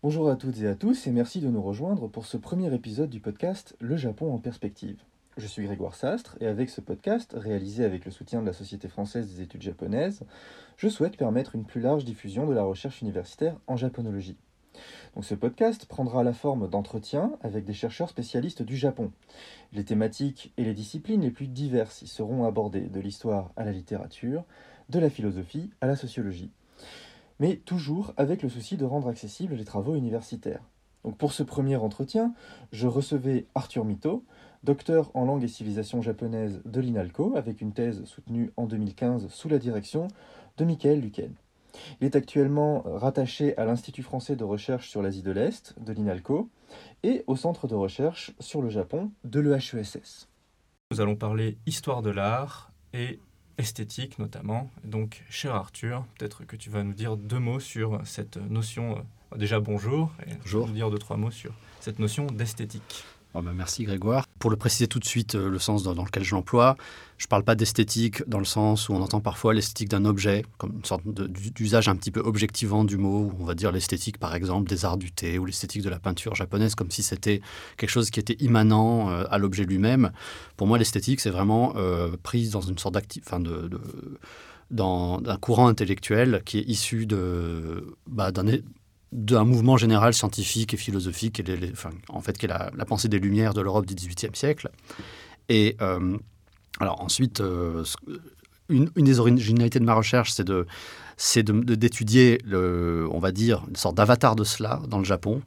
Bonjour à toutes et à tous et merci de nous rejoindre pour ce premier épisode du podcast Le Japon en perspective. Je suis Grégoire Sastre et avec ce podcast, réalisé avec le soutien de la Société française des études japonaises, je souhaite permettre une plus large diffusion de la recherche universitaire en japonologie. Donc ce podcast prendra la forme d'entretiens avec des chercheurs spécialistes du Japon. Les thématiques et les disciplines les plus diverses y seront abordées, de l'histoire à la littérature, de la philosophie à la sociologie. Mais toujours avec le souci de rendre accessibles les travaux universitaires. Pour ce premier entretien, je recevais Arthur Mito, docteur en langue et civilisation japonaise de l'INALCO, avec une thèse soutenue en 2015 sous la direction de Michael Luquen. Il est actuellement rattaché à l'Institut français de recherche sur l'Asie de l'Est de l'INALCO et au centre de recherche sur le Japon de l'EHESS. Nous allons parler histoire de l'art et esthétique notamment. Donc, cher Arthur, peut-être que tu vas nous dire deux mots sur cette notion. Euh, déjà, bonjour. Et bonjour. Nous dire deux, trois mots sur cette notion d'esthétique. Oh ben merci Grégoire. Pour le préciser tout de suite, euh, le sens dans, lequel je l'emploie, je ne parle pas d'esthétique dans le sens où on entend parfois l'esthétique d'un objet, comme une sorte d'usage un petit peu objectivant du mot, on va dire l'esthétique par exemple des arts du thé ou l'esthétique de la peinture japonaise, comme si c'était quelque chose qui était immanent euh, à l'objet lui-même. Pour moi, l'esthétique, c'est vraiment euh, prise dans une sorte d'actif, enfin de, dans un courant intellectuel qui est issu de, bah, d'un d'un mouvement général scientifique et philosophique, en fait, qui est la, pensée des Lumières de l'Europe du XVIIIe siècle. Et euh, alors ensuite, euh, une, des originalités de ma recherche, c'est de c'est d'étudier, on va dire, une sorte d'avatar de cela dans le Japon,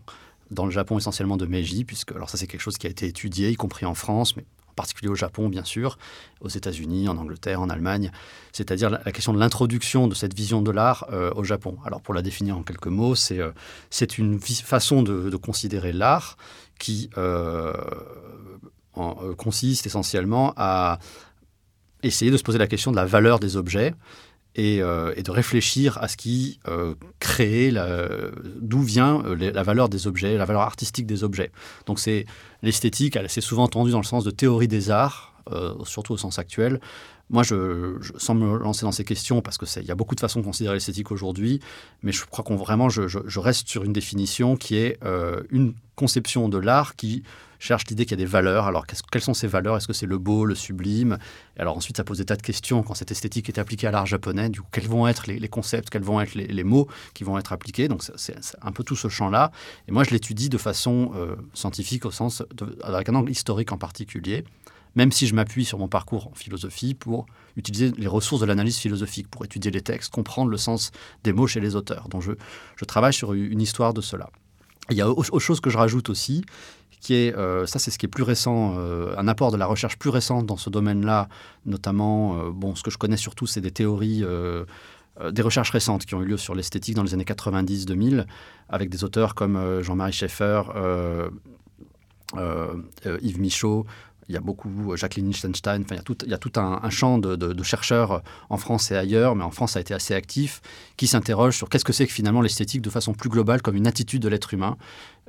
dans le Japon essentiellement de Meiji, puisque alors ça c'est quelque chose qui a été étudié, y compris en France, mais particulier au Japon, bien sûr, aux États-Unis, en Angleterre, en Allemagne, c'est-à-dire la, question de l'introduction de cette vision de l'art euh, au Japon. Alors, pour la définir en quelques mots, c'est euh, une façon de, considérer l'art qui euh, consiste essentiellement à essayer de se poser la question de la valeur des objets et, de réfléchir à ce qui crée, d'où vient la valeur des objets, la valeur artistique des objets. Donc c'est l'esthétique, elle s'est souvent entendue dans le sens de théorie des arts, euh, surtout au sens actuel. Moi, sans me lancer dans ces questions, parce qu'il y a beaucoup de façons de considérer l'esthétique aujourd'hui, mais je crois qu'on vraiment, je, reste sur une définition qui est euh, une conception de l'art qui cherche l'idée qu'il y a des valeurs. Alors, quelles sont ces valeurs? Est-ce que c'est le beau, le sublime? Et alors ensuite, ça pose des tas de questions quand cette esthétique est appliquée à l'art japonais. Du quels vont être les, concepts, quels vont être les, mots qui vont être appliqués? Donc, c'est un peu tout ce champ-là. Et moi, je l'étudie de façon euh, scientifique, au sens avec un angle historique en particulier même si je m'appuie sur mon parcours en philosophie pour utiliser les ressources de l'analyse philosophique, pour étudier les textes, comprendre le sens des mots chez les auteurs. Donc je, je travaille sur une histoire de cela. Il y a autre chose que je rajoute aussi, qui est, euh, ça c'est ce qui est plus récent, euh, un apport de la recherche plus récente dans ce domaine-là, notamment, euh, bon, ce que je connais surtout, c'est des théories des recherches récentes qui ont eu lieu sur l'esthétique dans les années 90-2000, avec des auteurs comme Jean-Marie Schaeffer, Yves Michaud, il y a beaucoup, Jacqueline Lichtenstein, enfin, il y a tout, un, champ de, chercheurs euh, en France et ailleurs, mais en France, ça a été assez actif, qui s'interrogent sur qu'est-ce que c'est que finalement l'esthétique de façon plus globale comme une attitude de l'être humain.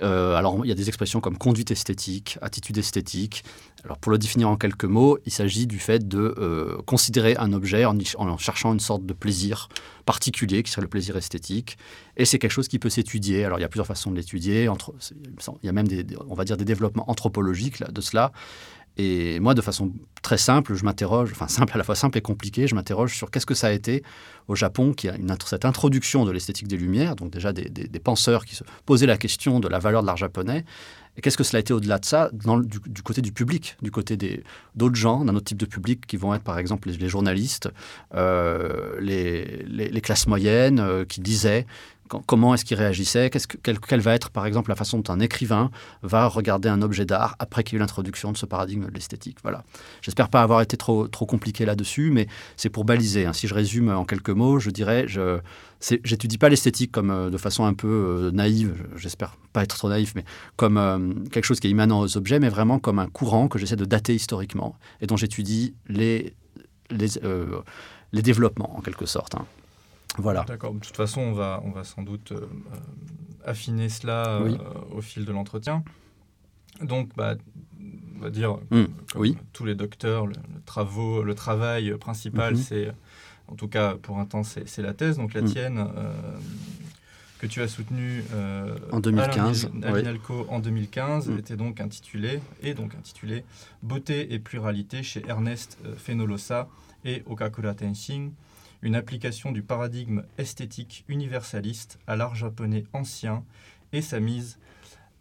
Euh, alors, il y a des expressions comme conduite esthétique, attitude esthétique. Alors, pour le définir en quelques mots, il s'agit du fait de considérer un objet en, cherchant une sorte de plaisir particulier, qui serait le plaisir esthétique. Et c'est quelque chose qui peut s'étudier. Alors, il y a plusieurs façons de l'étudier. Il y a même, des, on va dire, des développements anthropologiques de cela. Et moi, de façon très simple, je m'interroge, enfin simple à la fois simple et compliqué, je m'interroge sur qu'est-ce que ça a été au Japon, qui a cette introduction de l'esthétique des Lumières, donc déjà des, penseurs qui se posaient la question de la valeur de l'art japonais, et qu'est-ce que cela a été au-delà de ça, du, côté du public, du côté d'autres gens, d'un autre type de public qui vont être par exemple les, journalistes, euh, les, les, classes moyennes euh, qui disaient comment est-ce qu'il réagissait, quelle, va être par exemple la façon dont un écrivain va regarder un objet d'art après qu'il y ait eu l'introduction de ce paradigme de l'esthétique? Voilà. J'espère pas avoir été trop, compliqué là-dessus, mais c'est pour baliser. Hein. Si je résume en quelques mots, je dirais, je j'étudie pas l'esthétique comme euh, de façon un peu euh, naïve, j'espère pas être trop naïf, mais comme euh, quelque chose qui est immanent aux objets, mais vraiment comme un courant que j'essaie de dater historiquement et dont j'étudie les développements en quelque sorte. Hein. Voilà. D'accord. De toute façon, on va, on va sans doute euh, euh, affiner cela euh, au fil de l'entretien. Donc, bah, on va dire, mmh. oui. tous les docteurs, le, travaux, le travail principal, mmh. c'est, en tout cas pour un temps, c'est la thèse. Donc la mmh. tienne, que tu as soutenu euh, en 2015, Alinalco en 2015, mm. était donc intitulé, et donc intitulé Beauté et pluralité chez Ernest Fenolosa et Okakura Tenshin, une application du paradigme esthétique universaliste à l'art japonais ancien et sa mise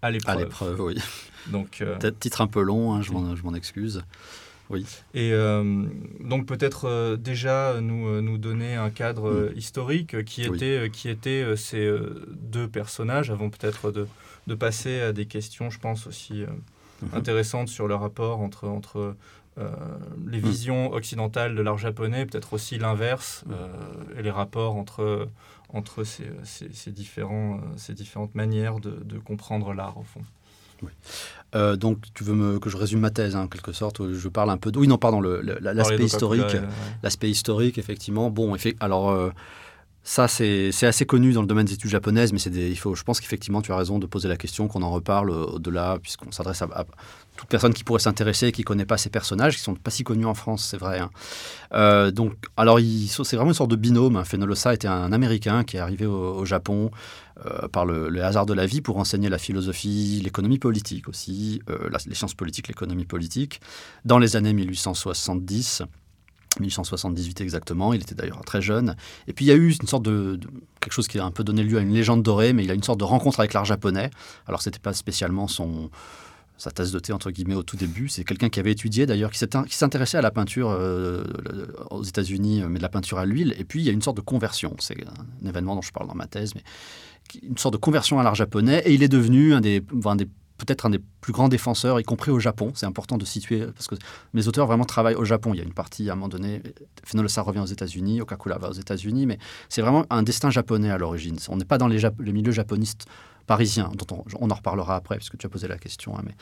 à l'épreuve. À l'épreuve, oui. Donc, euh, titre un peu long, hein, je m'en excuse. Oui. Et euh, donc peut-être euh, déjà nous, euh, nous donner un cadre mm. historique qui était, qui était ces deux personnages avant peut-être de, de, passer à des questions, je pense, aussi mm-hmm. intéressantes sur le rapport entre, entre les mm. visions occidentales de l'art japonais, peut-être aussi l'inverse, mm. et les rapports entre, entre ces, ces, ces, différents, ces différentes manières de, de comprendre l'art, au fond. Euh, donc, tu veux me, que je résume ma thèse, hein, en quelque sorte. Je parle un peu. De, oui, non, pardon, l'aspect historique. L'aspect historique, effectivement. Bon, alors. Euh, ça, c'est assez connu dans le domaine des études japonaises, mais il faut, je pense qu'effectivement, tu as raison de poser la question, qu'on en reparle au-delà, puisqu'on s'adresse à, toute personne qui pourrait s'intéresser et qui ne connaît pas ces personnages, qui ne sont pas si connus en France, c'est vrai. Hein. Euh, donc, alors, c'est vraiment une sorte de binôme. Hein. Fenolosa était un Américain qui est arrivé au, Japon euh, par le, hasard de la vie pour enseigner la philosophie, l'économie politique aussi, euh, les sciences politiques, l'économie politique, dans les années 1870. 1878 exactement, il était d'ailleurs très jeune. Et puis il y a eu une sorte de, quelque chose qui a un peu donné lieu à une légende dorée, mais il a une sorte de rencontre avec l'art japonais. Alors c'était pas spécialement son sa tasse de thé entre guillemets au tout début. C'est quelqu'un qui avait étudié d'ailleurs, qui s'intéressait à la peinture euh, aux États-Unis, mais de la peinture à l'huile. Et puis il y a une sorte de conversion. C'est un événement dont je parle dans ma thèse, mais une sorte de conversion à l'art japonais. Et il est devenu un des, un des peut-être un des plus grands défenseurs, y compris au Japon. C'est important de situer, parce que mes auteurs vraiment travaillent au Japon. Il y a une partie, à un moment donné, Fenolosa revient aux États-Unis, Okakula va aux États-Unis, mais c'est vraiment un destin japonais à l'origine. On n'est pas dans les, milieux japonistes parisiens, dont on, en reparlera après, puisque tu as posé la question. Hein, mais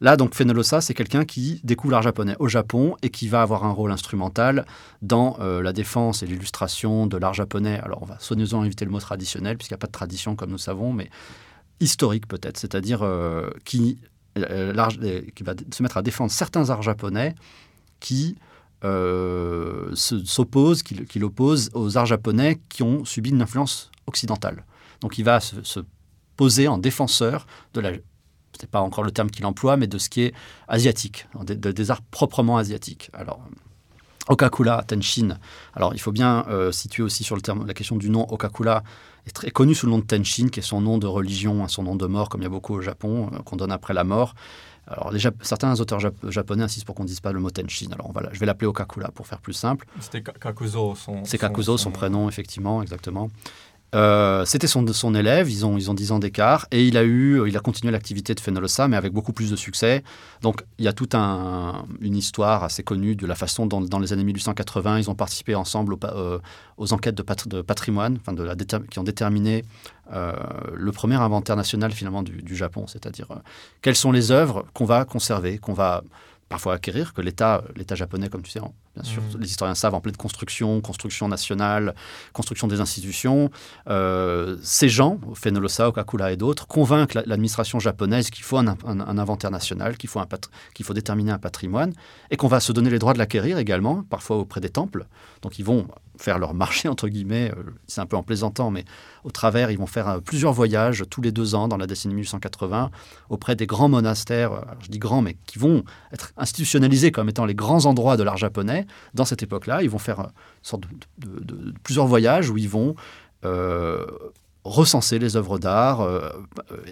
là, donc, Fenolosa, c'est quelqu'un qui découvre l'art japonais au Japon et qui va avoir un rôle instrumental dans euh, la défense et l'illustration de l'art japonais. Alors, on va soigneusement éviter le mot traditionnel, puisqu'il n'y a pas de tradition, comme nous savons, mais historique peut-être, c'est-à-dire euh, qui, euh, euh, qui va se mettre à défendre certains arts japonais qui s'opposent, qui, qui l'opposent aux arts japonais qui ont subi une influence occidentale. Donc il va se, poser en défenseur de la c'est pas encore le terme qu'il emploie, mais de ce qui est asiatique, des arts proprement asiatiques. Alors, Okakula Tenshin. Alors, il faut bien situer aussi sur le terme, la question du nom Okakula est très connu sous le nom de Tenshin, qui est son nom de religion, hein, son nom de mort, comme il y a beaucoup au Japon, euh, qu'on donne après la mort. Alors, les certains auteurs japonais insistent pour qu'on ne dise pas le mot Tenshin. Alors, voilà, je vais l'appeler Okakura pour faire plus simple. C'était Kakuzo, son. C'est Kakuzo, son, prénom, effectivement, exactement. Euh, c'était son, élève, ils ont, ils ont 10 ans d'écart, et il a, eu, il a continué l'activité de Fenolosa, mais avec beaucoup plus de succès. Donc il y a toute un, une histoire assez connue de la façon dont, dans les années 1880, ils ont participé ensemble euh, aux enquêtes de, patrimoine, enfin de la qui ont déterminé euh, le premier inventaire national finalement du, du Japon, c'est-à-dire quelles sont les œuvres qu'on va conserver, qu'on va parfois acquérir, que l'État japonais, comme tu sais, bien sûr, mm. les historiens savent, en pleine construction, construction nationale, construction des institutions. Euh, ces gens, Fenolosa, Okakula et d'autres, convainquent l'administration japonaise qu'il faut un, inventaire national, qu'il faut, qu'il faut déterminer un patrimoine, et qu'on va se donner les droits de l'acquérir également, parfois auprès des temples. Donc ils vont faire leur marché, entre guillemets, euh, c'est un peu en plaisantant, mais au travers, ils vont faire euh, plusieurs voyages tous les deux ans dans la décennie 1880 auprès des grands monastères, euh, je dis grands, mais qui vont être institutionnalisés comme étant les grands endroits de l'art japonais. Dans cette époque-là, ils vont faire une sorte de, plusieurs voyages où ils vont recenser les œuvres d'art euh,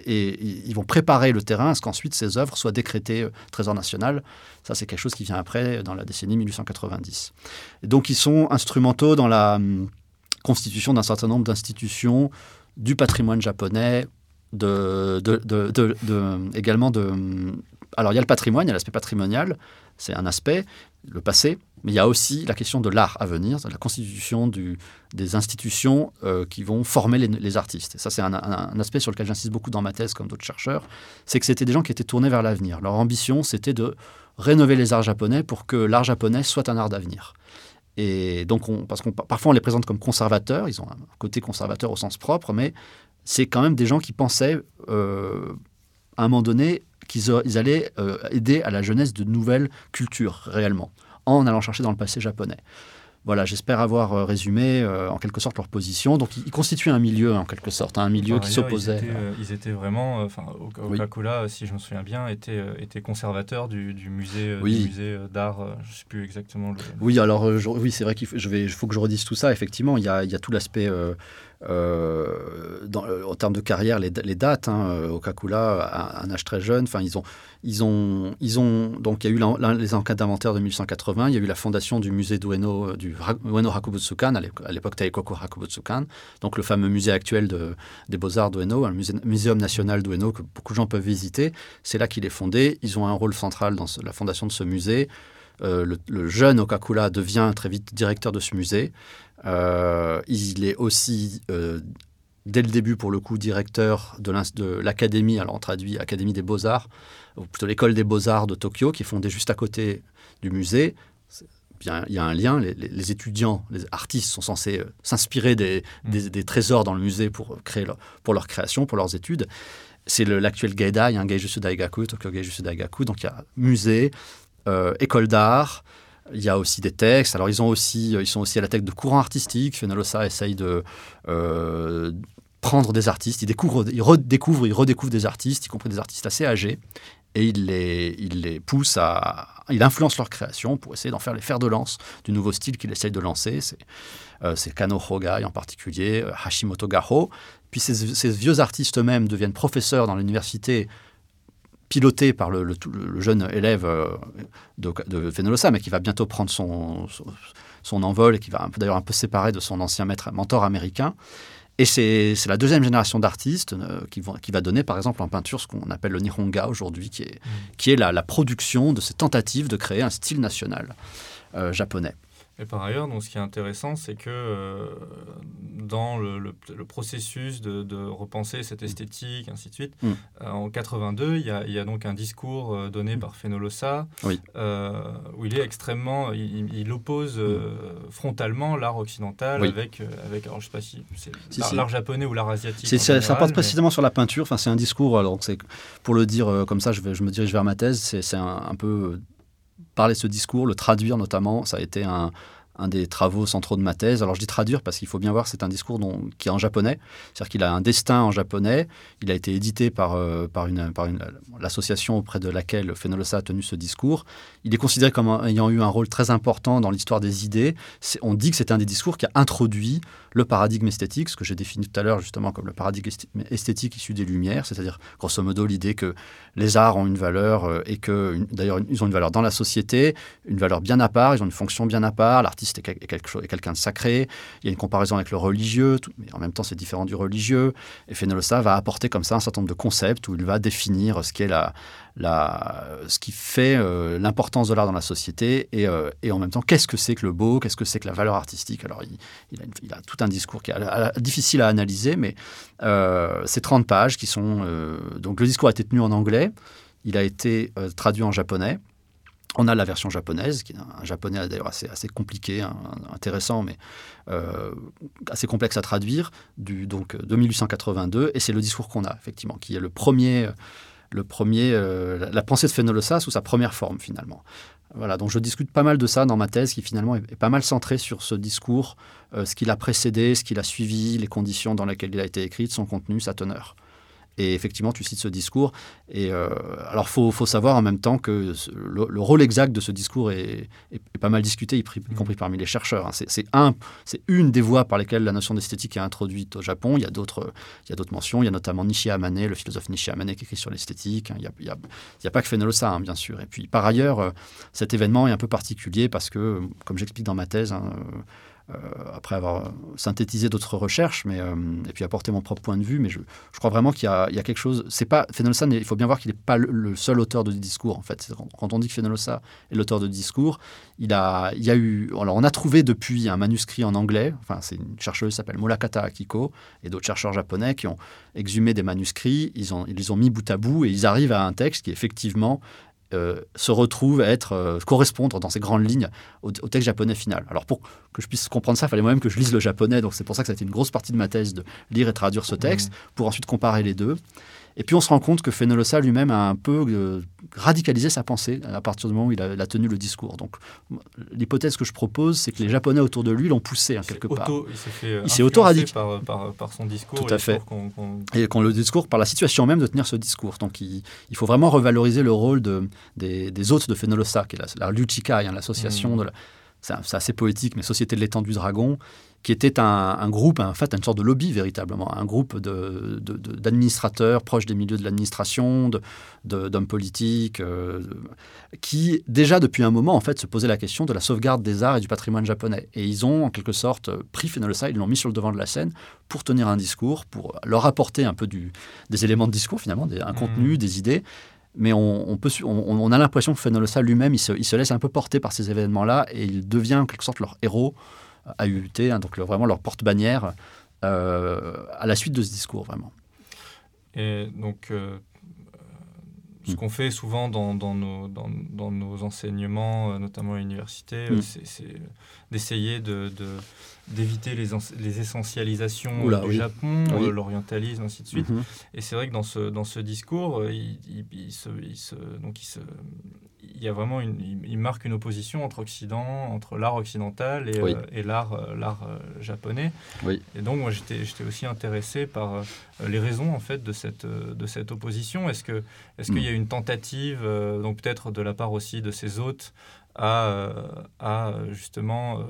et, ils vont préparer le terrain à ce qu'ensuite ces œuvres soient décrétées euh, trésor national. Ça, c'est quelque chose qui vient après, dans la décennie 1890. Et donc, ils sont instrumentaux dans la hum, constitution d'un certain nombre d'institutions du patrimoine japonais, également de... Hum, alors, il y a le patrimoine, il y a l'aspect patrimonial, c'est un aspect, le passé, mais il y a aussi la question de l'art à venir, la constitution des institutions euh, qui vont former les, artistes. Et ça, c'est un, aspect sur lequel j'insiste beaucoup dans ma thèse, comme d'autres chercheurs, c'est que c'était des gens qui étaient tournés vers l'avenir. Leur ambition, c'était de rénover les arts japonais pour que l'art japonais soit un art d'avenir. Et donc, on, parce qu'on parfois on les présente comme conservateurs, ils ont un côté conservateur au sens propre, mais c'est quand même des gens qui pensaient, euh, à un moment donné, qu'ils allaient euh, aider à la jeunesse de nouvelles cultures réellement en allant chercher dans le passé japonais. Voilà, j'espère avoir résumé en quelque sorte leur position. Donc, ils, constituaient un milieu en quelque sorte, hein, un milieu qui s'opposait. Ils, étaient vraiment, enfin, Coca-Cola, si je me souviens bien, était, était conservateur du, musée, du musée d'art. je ne sais plus exactement le. Oui, alors oui, c'est vrai qu'il faut, faut que je redise tout ça. Effectivement, il y a, il y a tout l'aspect euh, dans, euh, en termes de carrière, les, dates, hein, euh, Okakula, à un âge très jeune, enfin, ils ont, ils ont, ils ont, donc il y a eu les enquêtes d'inventaire de 1880, il y a eu la fondation du musée d'Ueno, du Ueno Hakubutsukan, à l'époque Taikoko Hakubutsukan, donc le fameux musée actuel de, des beaux-arts d'Ueno, le musée, muséum national d'Ueno que beaucoup de gens peuvent visiter. C'est là qu'il est fondé. Ils ont un rôle central dans la fondation de ce musée. le, le, jeune Okakula devient très vite directeur de ce musée. Euh, il est aussi, euh, dès le début, pour le coup, directeur de l'académie, alors on traduit Académie des Beaux-Arts, ou plutôt l'école des Beaux-Arts de Tokyo, qui est fondée juste à côté du musée. Il y a un lien. Les, étudiants, les artistes sont censés euh, s'inspirer mm. des, trésors dans le musée pour, créer pour leur création, pour leurs études. C'est l'actuel Gaidai, un Gaijutsu Daigaku, Tokyo Gaijutsu Daigaku. Donc il y a musée, école d'art, il y a aussi des textes. Alors, ils, ont aussi, ils sont aussi à la tête de courants artistiques. Fenolosa essaye de euh, prendre des artistes. Il, découvre, il redécouvre, il redécouvre des artistes, y compris des artistes assez âgés. Et il les, pousse à. Il influence leur création pour essayer d'en faire les fers de lance du nouveau style qu'il essaye de lancer. C'est euh, Kano Hogai en particulier, euh, Hashimoto Gaho. Puis ces vieux artistes eux-mêmes deviennent professeurs dans l'université piloté par le, jeune élève euh, de, de Fenolosa, mais qui va bientôt prendre son, son, envol et qui va d'ailleurs un peu séparer de son ancien maître, mentor américain. Et c'est la deuxième génération d'artistes euh, qui, qui, va donner, par exemple, en peinture, ce qu'on appelle le Nihonga aujourd'hui, qui est, mmh. qui est la, production de ces tentatives de créer un style national euh, japonais. Et par ailleurs, donc, ce qui est intéressant, c'est que euh, dans le, le, processus de, de, repenser cette esthétique, ainsi de suite, mm. euh, en 82, il y, a, il y, a, donc un discours euh, donné mm. par Fenolosa oui. où il est extrêmement, il, oppose mm. frontalement l'art occidental avec, avec, alors je sais pas si c'est l'art japonais ou l'art asiatique. ça porte précisément sur la peinture. Enfin, c'est un discours. Alors, c'est pour le dire comme ça, je, vais, je me dirige vers ma thèse. C'est un, un peu parler ce discours, le traduire notamment, ça a été un, un des travaux centraux de ma thèse. Alors je dis traduire parce qu'il faut bien voir, c'est un discours qui est en japonais, c'est-à-dire qu'il a un destin en japonais, il a été édité par, euh, par, une, par l'association auprès de laquelle Fenolosa a tenu ce discours. Il est considéré comme ayant eu un rôle très important dans l'histoire des idées. On dit que c'est un des discours qui a introduit le paradigme esthétique, ce que j'ai défini tout à l'heure justement comme le paradigme esthétique issu des Lumières, c'est-à-dire grosso modo l'idée que les arts ont une valeur euh, et que d'ailleurs ils ont une valeur dans la société, une valeur bien à part, ils ont une fonction bien à part, est, quelque est quelqu'un de sacré, il y a une comparaison avec le religieux, mais en même temps c'est différent du religieux, et Fenolsa va apporter comme ça un certain nombre de concepts où il va définir ce qu'est la, la, ce qui fait euh, l'importance de l'art dans la société et, euh, et en même temps qu'est-ce que c'est que le beau, qu'est-ce que c'est que la valeur artistique. Alors il, il, a, tout un discours qui est difficile à analyser, mais euh, ces 30 pages qui sont... Euh, donc le discours a été tenu en anglais, il a été traduit en japonais. On a la version japonaise, qui est un, japonais d'ailleurs assez, assez compliqué, intéressant, mais assez complexe à traduire, du, donc de 1882. Et c'est le discours qu'on a, effectivement, qui est le premier le premier, euh, la pensée de Fenollosa sous sa première forme finalement. Voilà, donc je discute pas mal de ça dans ma thèse qui finalement est, pas mal centrée sur ce discours, euh, ce qu'il a précédé, ce qu'il a suivi, les conditions dans lesquelles il a été écrit, son contenu, sa teneur. Et effectivement, tu cites ce discours. Et euh, alors, faut, faut savoir en même temps que le, rôle exact de ce discours est, pas mal discuté, y, mmh. compris parmi les chercheurs. Hein. C'est un, c'est une des voies par lesquelles la notion d'esthétique est introduite au Japon. Il y a d'autres, il y a d'autres mentions. Il y a notamment Nishi Amane, le philosophe Nishi Amane, qui écrit sur l'esthétique. Hein. Il n'y a, a, pas que Fenollosa, hein, bien sûr. Et puis, par ailleurs, euh, cet événement est un peu particulier parce que, comme j'explique dans ma thèse, hein, euh, après avoir synthétisé d'autres recherches, mais, euh, et puis apporté mon propre point de vue. Mais je, je crois vraiment qu'il y, y, a quelque chose. C'est pas il faut bien voir qu'il n'est pas le, seul auteur de discours. En fait, quand on dit que Fenolsa est l'auteur de discours, il a, il y a eu. Alors, on a trouvé depuis un manuscrit en anglais. Enfin, c'est une chercheuse qui s'appelle Molakata Akiko et d'autres chercheurs japonais qui ont exhumé des manuscrits. Ils, ont, ils les ont mis bout à bout et ils arrivent à un texte qui effectivement euh, se retrouve à être, euh, correspondre dans ces grandes lignes au, texte japonais final. Alors pour que je puisse comprendre ça, il fallait moi-même que je lise le japonais, donc c'est pour ça que ça a été une grosse partie de ma thèse de lire et traduire ce texte, mmh. pour ensuite comparer les deux. Et puis on se rend compte que Fenolosa lui-même a un peu euh, radicalisé sa pensée à partir du moment où il a, tenu le discours. Donc l'hypothèse que je propose, c'est que les Japonais autour de lui l'ont poussé hein, quelque part. il s'est auto-radicalisé par, par, son discours. Tout à fait. Et le discours, par la situation même de tenir ce discours. Donc il, faut vraiment revaloriser le rôle de, des, hôtes de Fenolosa, qui est la, la Luchikai, hein, l'association mmh. de la c'est assez poétique, mais Société de l'étang du dragon, qui était un, groupe, en fait, une sorte de lobby véritablement, un groupe d'administrateurs de, proches des milieux de l'administration, d'hommes politiques, euh, qui déjà depuis un moment en fait se posaient la question de la sauvegarde des arts et du patrimoine japonais. Et ils ont en quelque sorte pris Fenolsa, ils l'ont mis sur le devant de la scène pour tenir un discours, pour leur apporter un peu du, des éléments de discours finalement, un mmh. contenu, des idées, mais on, peut, on, a l'impression que Fenolsa lui-même, il se, il se, laisse un peu porter par ces événements-là et il devient en quelque sorte leur héros à UUT, hein, donc vraiment leur porte-bannière euh, à la suite de ce discours, vraiment. Et donc, euh, ce mm. qu'on fait souvent dans, dans, nos, dans, dans, nos, enseignements, euh, notamment à l'université, mm. c'est d'essayer de, d'éviter les, les, essentialisations du Japon, l'orientalisme, ainsi de suite. Mm-hmm. Et c'est vrai que dans ce, dans ce discours, il, il, se, il se, donc il se, il y a vraiment une, il marque une opposition entre Occident, entre l'art occidental et, euh, et l'art, euh, l'art euh, japonais. Oui. Et donc moi j'étais, j'étais aussi intéressé par les raisons en fait de cette, de cette opposition. Est-ce que, est-ce qu'il y a une tentative, donc peut-être de la part aussi de ces hôtes, à, à justement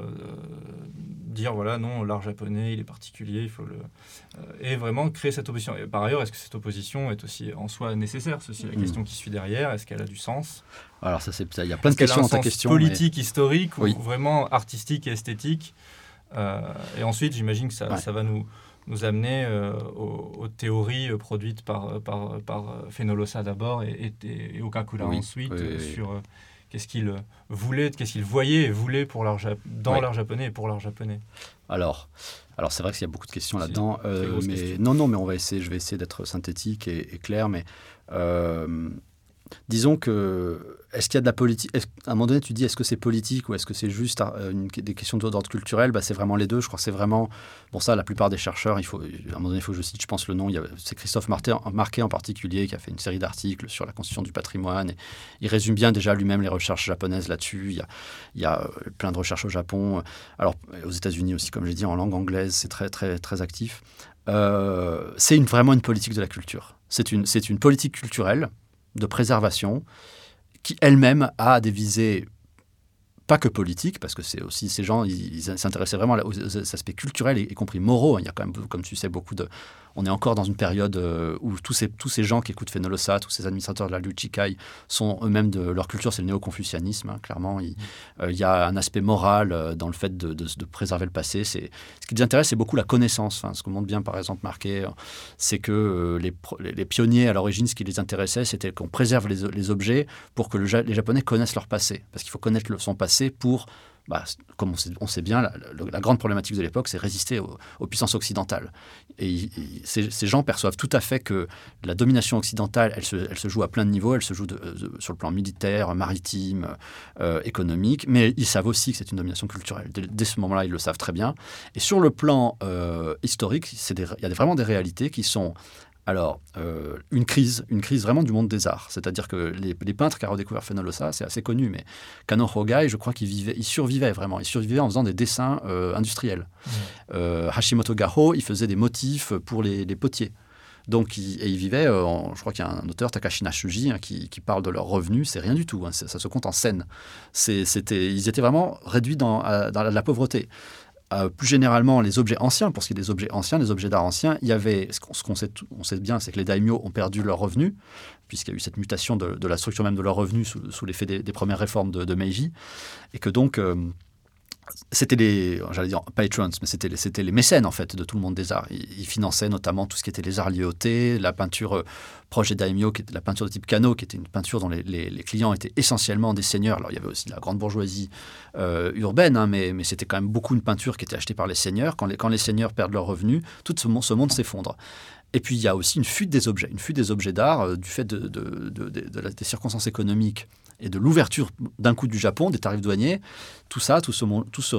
dire voilà non l'art japonais il est particulier il faut le et vraiment créer cette opposition. Et par ailleurs est-ce que cette opposition est aussi en soi nécessaire? C'est aussi la hmm. question qui suit derrière. Est-ce qu'elle a du sens? Alors ça, c'est, il y a plein de questions dans ta question. Politique, historique ou vraiment artistique et esthétique? Euh, et ensuite, j'imagine que ça, ça va nous, nous amener euh, aux, théories euh, produites par, par, par Fenolosa d'abord et, et, Okakura ensuite sur qu'est-ce qu'il voulait, qu'est-ce qu'il voyait et voulait pour l'art, dans l'art japonais et pour l'art japonais. Alors, alors c'est vrai qu'il y a beaucoup de questions là-dedans. mais, non, non, mais on va essayer, je vais essayer d'être synthétique et, et clair. Mais disons que est-ce qu'il y a de la politique À un moment donné, tu dis est-ce que c'est politique ou est-ce que c'est juste euh, des questions d'ordre culturel? Bah, C'est vraiment les deux. Je crois que c'est vraiment. Bon, ça, la plupart des chercheurs, il faut, à un moment donné, il faut que je cite, je pense, le nom. C'est Christophe Marquet en particulier qui a fait une série d'articles sur la constitution du patrimoine. Il résume bien déjà lui-même les recherches japonaises là-dessus. Il y, a, euh, plein de recherches au Japon. Alors, aux États-Unis aussi, comme j'ai dit, en langue anglaise, c'est très, très, très actif. Euh, c'est vraiment une politique de la culture. C'est une politique culturelle de préservation qui elle-même a des visées pas que politiques, parce que c'est aussi ces gens, ils s'intéressaient vraiment aux aspects culturels, y compris moraux. Il y a quand même, comme tu sais, beaucoup de, on est encore dans une période euh, où tous ces, tous ces gens qui écoutent Fenolosa, tous ces administrateurs de la Luchikai, sont eux-mêmes de leur culture, c'est le néo-confucianisme. Hein, clairement, il, euh, il, y a un aspect moral euh, dans le fait de, préserver le passé. Ce qui les intéresse, c'est beaucoup la connaissance. ce que montre bien, par exemple, Marquet, c'est que les, pionniers, à l'origine, ce qui les intéressait, c'était qu'on préserve les, objets pour que le, les Japonais connaissent leur passé. Parce qu'il faut connaître son passé pour bah, comme on sait, bien, la, grande problématique de l'époque, c'est résister aux, puissances occidentales. Et, ces, gens perçoivent tout à fait que la domination occidentale, elle se, joue à plein de niveaux. Elle se joue sur le plan militaire, maritime, euh, économique, mais ils savent aussi que c'est une domination culturelle. Dès, ce moment-là, ils le savent très bien. Et sur le plan euh, historique, il y a vraiment des réalités qui sont alors, euh, une crise, une crise vraiment du monde des arts. C'est-à-dire que les, peintres qui ont redécouvert Fenolosa, c'est assez connu, mais Kano Hogai, je crois qu'il vivait, il survivait vraiment. Il survivait en faisant des dessins euh, industriels. Euh, Hashimoto Gaho, il faisait des motifs pour les, potiers. Donc, il, et il vivait, je crois qu'il y a un auteur, Takashi Nashuji, hein, qui, parle de leurs revenus. C'est rien du tout, hein, ça, se compte en scènes. C'était, ils étaient vraiment réduits dans, dans la pauvreté. Euh, plus généralement, les objets anciens, pour ce qui est des objets anciens, des objets d'art anciens, il y avait, ce qu'on sait, on sait bien, c'est que les daimyo ont perdu leurs revenus, puisqu'il y a eu cette mutation de, la structure même de leurs revenus sous, l'effet des, premières réformes de, Meiji, et que donc, euh, c'était les, j'allais dire patrons, mais c'était les, les mécènes en fait de tout le monde des arts. Ils, finançaient notamment tout ce qui était les arts liés la peinture euh, proche qui était la peinture de type Kano, qui était une peinture dont les, clients étaient essentiellement des seigneurs. Alors il y avait aussi la grande bourgeoisie euh, urbaine, hein, mais, mais c'était quand même beaucoup une peinture qui était achetée par les seigneurs. Quand les, quand les seigneurs perdent leurs revenus, tout ce, monde s'effondre. Et puis il y a aussi une fuite des objets, une fuite des objets d'art euh, du fait de, des circonstances économiques et de l'ouverture d'un coup du Japon, des tarifs douaniers, tout ça, tout ce, tout ce,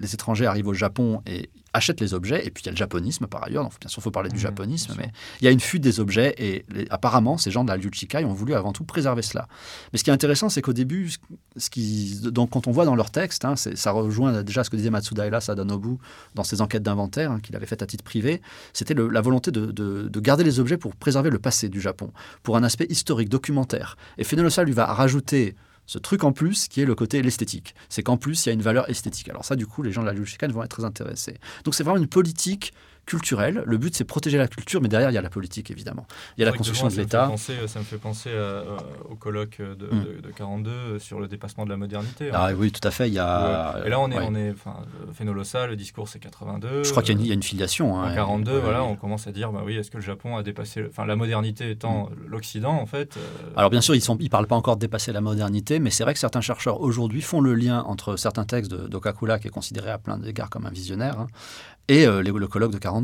les, étrangers arrivent au Japon et achètent les objets, et puis il y a le japonisme par ailleurs, donc bien sûr il faut parler du Mmh, japonisme, mais il y a une fuite des objets, et les- apparemment ces gens de la Ryuchikai ont voulu avant tout préserver cela. Mais ce qui est intéressant, c'est qu'au début, ce- ce qui, donc, quand on voit dans leur texte, hein, ça rejoint déjà ce que disait Matsudaira Sadanobu dans ses enquêtes d'inventaire hein, qu'il avait faites à titre privé, c'était la volonté de, de- de garder les objets pour préserver le passé du Japon, pour un aspect historique, documentaire. Et Fenolosa lui va rajouter ce truc en plus qui est le côté l'esthétique. C'est qu'en plus, il y a une valeur esthétique. Alors ça, du coup, les gens de la Ryushikan vont être très intéressés. Donc c'est vraiment une politique culturelle. Le but, c'est protéger la culture, mais derrière, il y a la politique, évidemment. Il y a la Ouais, construction de l'État. Ça me fait penser à, euh, au colloque de, Mm. de, de 42 euh, sur le dépassement de la modernité. Ah hein. oui, tout à fait. Il y a... Ouais. Et là, on est, ouais. on est enfin, euh, Fénolosa, le discours c'est 82. Je crois qu'il y a une, il y euh, a une filiation. hein, En 42, et- voilà, ouais. on commence à dire, bah oui, est-ce que le Japon a dépassé, enfin, la modernité étant l'Occident, en fait. euh. Alors bien sûr, ils ne ils parlent pas encore de dépasser la modernité, mais c'est vrai que certains chercheurs aujourd'hui font le lien entre certains textes d'Okakula, qui est considéré à plein d'égards comme un visionnaire, hein, et euh, les- le colloque de 42.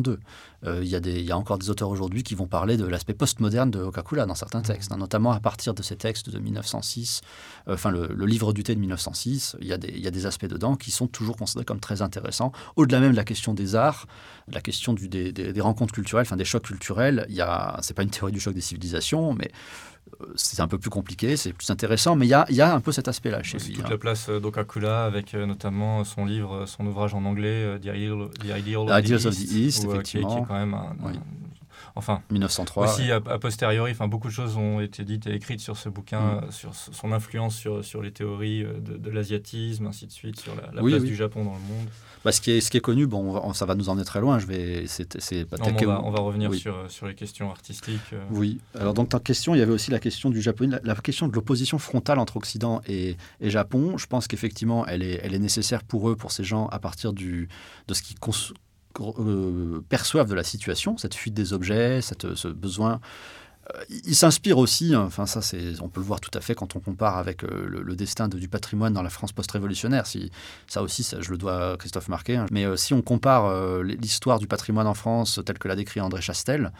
Euh, Il y, a y encore des auteurs aujourd'hui qui vont parler de l'aspect postmoderne de Okakula dans certains textes, hein, notamment à partir de ces textes de 1906, euh, enfin le, le livre du thé de 1906, il y, a des, il y a des aspects dedans qui sont toujours considérés comme très intéressants. Au-delà même de la question des arts, la question du- des, des- des rencontres culturelles, enfin des chocs culturels, il y a, c'est pas une théorie du choc des civilisations, mais c'est un peu plus compliqué, c'est plus intéressant, mais il y a, il y a un peu cet aspect-là chez lui. toute hein. la place euh, d'Okakula avec euh, notamment son livre, son ouvrage en anglais, euh, The Ideal, The Ideal The of the East, où, euh, qui, est- qui est effectivement. quand même un, Oui. un- enfin 1903. aussi ouais. a, a posteriori, enfin beaucoup de choses ont été dites et écrites sur ce bouquin, Mm. sur son influence sur, sur les théories euh, de, de l'asiatisme, ainsi de suite, sur la, la Oui, place oui. du Japon dans le monde. Bah, ce, qui est, ce qui est connu, bon, on ça va nous emmener très loin. Je vais, c'est, on, va, on va revenir oui. sur, sur les questions artistiques. euh. Oui. Alors, dans ta question, il y avait aussi la question du Japon, la, la question de l'opposition frontale entre Occident et, et Japon. Je pense qu'effectivement, elle est, elle est nécessaire pour eux, pour ces gens, à partir du, de ce euh, perçoivent de la situation, cette fuite des objets, cette, ce besoin. Euh, Ils s'inspirent aussi, hein, enfin ça c'est, on peut le voir tout à fait quand on compare avec euh, le, destin de- du patrimoine dans la France post-révolutionnaire. Si, ça aussi, ça, je le dois à Christophe Marquet. hein. Mais euh, si on compare euh, l'histoire du patrimoine en France telle que l'a décrit André Chastel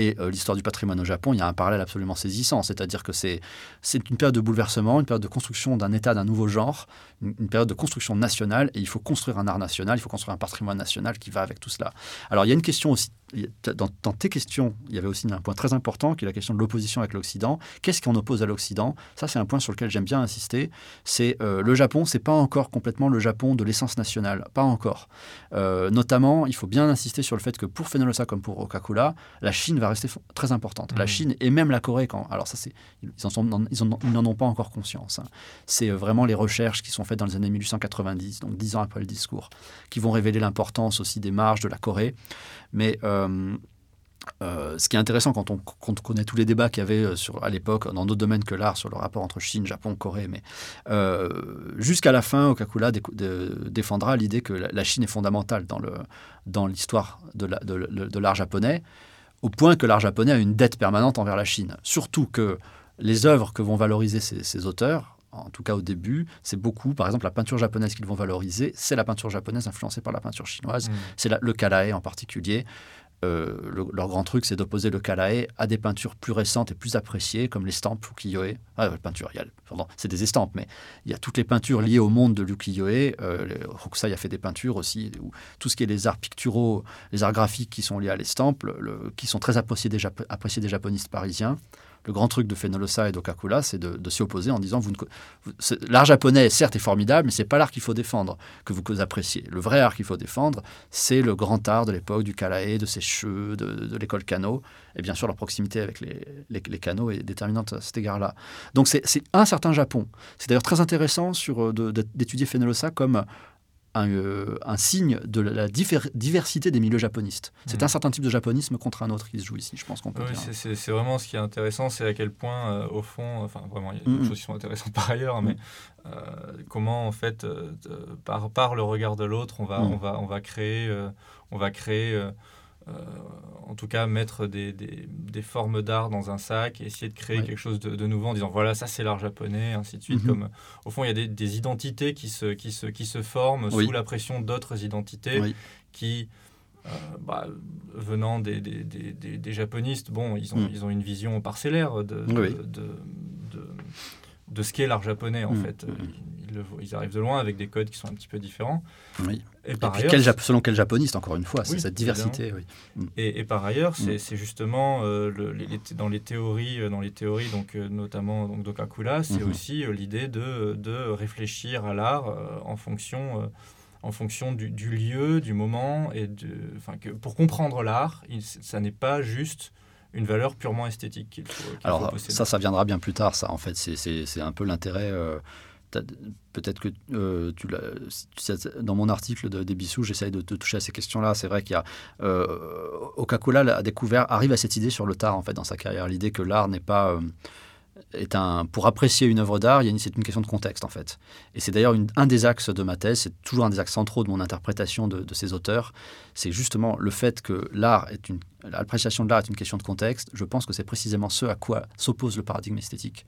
et euh, l'histoire du patrimoine au Japon, il y a un parallèle absolument saisissant. C'est-à-dire que c'est, une période de bouleversement, une période de construction d'un État, d'un nouveau genre, une, période de construction nationale, et il faut construire un art national, il faut construire un patrimoine national qui va avec tout cela. Alors il y a une question aussi, dans, tes questions, il y avait aussi un point très important qui est la question de l'opposition avec l'Occident. Qu'est-ce qu'on oppose à l'Occident? Ça, c'est un point sur lequel j'aime bien insister. C'est euh, le Japon, c'est pas encore complètement le Japon de l'essence nationale, pas encore. Euh, notamment, il faut bien insister sur le fait que pour Fenolosa comme pour Okakula, la Chine va rester très importante. La Mhm. Chine et même la Corée, quand, alors ça, c'est, ils en sont- ils en- ils n'en ont pas encore conscience. hein. C'est euh, vraiment les recherches qui sont faites dans les années 1890, donc dix ans après le discours, qui vont révéler l'importance aussi des marges de la Corée. Mais euh, euh, ce qui est intéressant quand on, quand on connaît tous les débats qu'il y avait sur, à l'époque dans d'autres domaines que l'art sur le rapport entre Chine, Japon, Corée, mais euh, jusqu'à la fin, Okakula dé- de- défendra l'idée que la, la Chine est fondamentale dans, le, dans l'histoire de, la- de- de- de l'art japonais, au point que l'art japonais a une dette permanente envers la Chine. Surtout que les œuvres que vont valoriser ces, ces auteurs, en tout cas au début, c'est beaucoup, par exemple, la peinture japonaise qu'ils vont valoriser, c'est la peinture japonaise influencée par la peinture chinoise Mm. c'est le kalae en particulier. Euh, le- leur grand truc, c'est d'opposer le kalae à des peintures plus récentes et plus appréciées, comme l'estampe ukiyo-e. Ah, peinture, il y a, pardon, c'est des estampes, mais il y a toutes les peintures liées au monde de l'ukiyo-e. Euh, Hokusai a fait des peintures aussi, où tout ce qui est les arts picturaux, les arts graphiques qui sont liés à l'estampe, le- le- qui sont très appréciés des, appréciés des japonistes parisiens. Le grand truc de Fenolosa et d'Okakula, c'est de, s'y opposer en disant l'art japonais, certes, est formidable, mais c'est pas l'art qu'il faut défendre, que vous, appréciez. Le vrai art qu'il faut défendre, c'est le grand art de l'époque du Kalae, de ses cheveux, de, de l'école Kano. Et bien sûr, la proximité avec les, les, Kano est déterminante à cet égard-là. Donc c'est un certain Japon. C'est d'ailleurs très intéressant euh, d'étudier Fenolosa comme un, euh, un signe de la diver- diversité des milieux japonistes. C'est Mhm. un certain type de japonisme contre un autre qui se joue ici, je pense qu'on peut Oui, dire. c'est- vraiment ce qui est intéressant, c'est à quel point, euh, au fond, enfin vraiment, il y a d'autres Mhm. choses qui sont intéressantes par ailleurs, mais euh, comment en fait, euh, par, par le regard de l'autre, on va, Mhm. on va, on va créer, euh, on va créer, euh, en tout cas, mettre des, des, des formes d'art dans un sac et essayer de créer Ouais. quelque chose de, de nouveau en disant voilà, ça c'est l'art japonais, ainsi de suite. Mhm. Comme au fond, il y a des, des identités qui se, qui se, qui se forment Oui. sous la pression d'autres identités Oui. qui, euh, bah, venant des, des, japonistes, bon, ils ont, Mm. ils ont une vision parcellaire de, de, Oui. de, de- de ce qu'est l'art japonais, en Mm. fait. Ils ils, arrivent de loin avec des codes qui sont un petit peu différents. Oui. Et, par ailleurs, selon quel japoniste, encore une fois, c'est cette diversité. Oui. Mm. Et, par ailleurs, mm. c'est justement le, dans les théories, dans les théories donc, notamment donc, d'Okakula, c'est mm-hmm. aussi l'idée de, de, réfléchir à l'art en fonction en fonction du, lieu, du moment, et de, enfin, que pour comprendre l'art, ça n'est pas juste une valeur purement esthétique qu'il faut, Alors ça, ça viendra bien plus tard, ça en fait, c'est un peu l'intérêt. Euh, peut-être que euh, tu dans mon article de, des j'essaye de, toucher à ces questions-là. C'est vrai qu'il y a euh, Coca-Cola a découvert, arrive à cette idée sur le tard en fait dans sa carrière, l'idée que l'art n'est pas euh, est un, pour apprécier une œuvre d'art, c'est une question de contexte en fait. Et c'est d'ailleurs un des axes de ma thèse, c'est toujours un des axes centraux de mon interprétation de, ces auteurs, c'est justement le fait que l'art est une, l'appréciation de l'art est une question de contexte. Je pense que c'est précisément ce à quoi s'oppose le paradigme esthétique.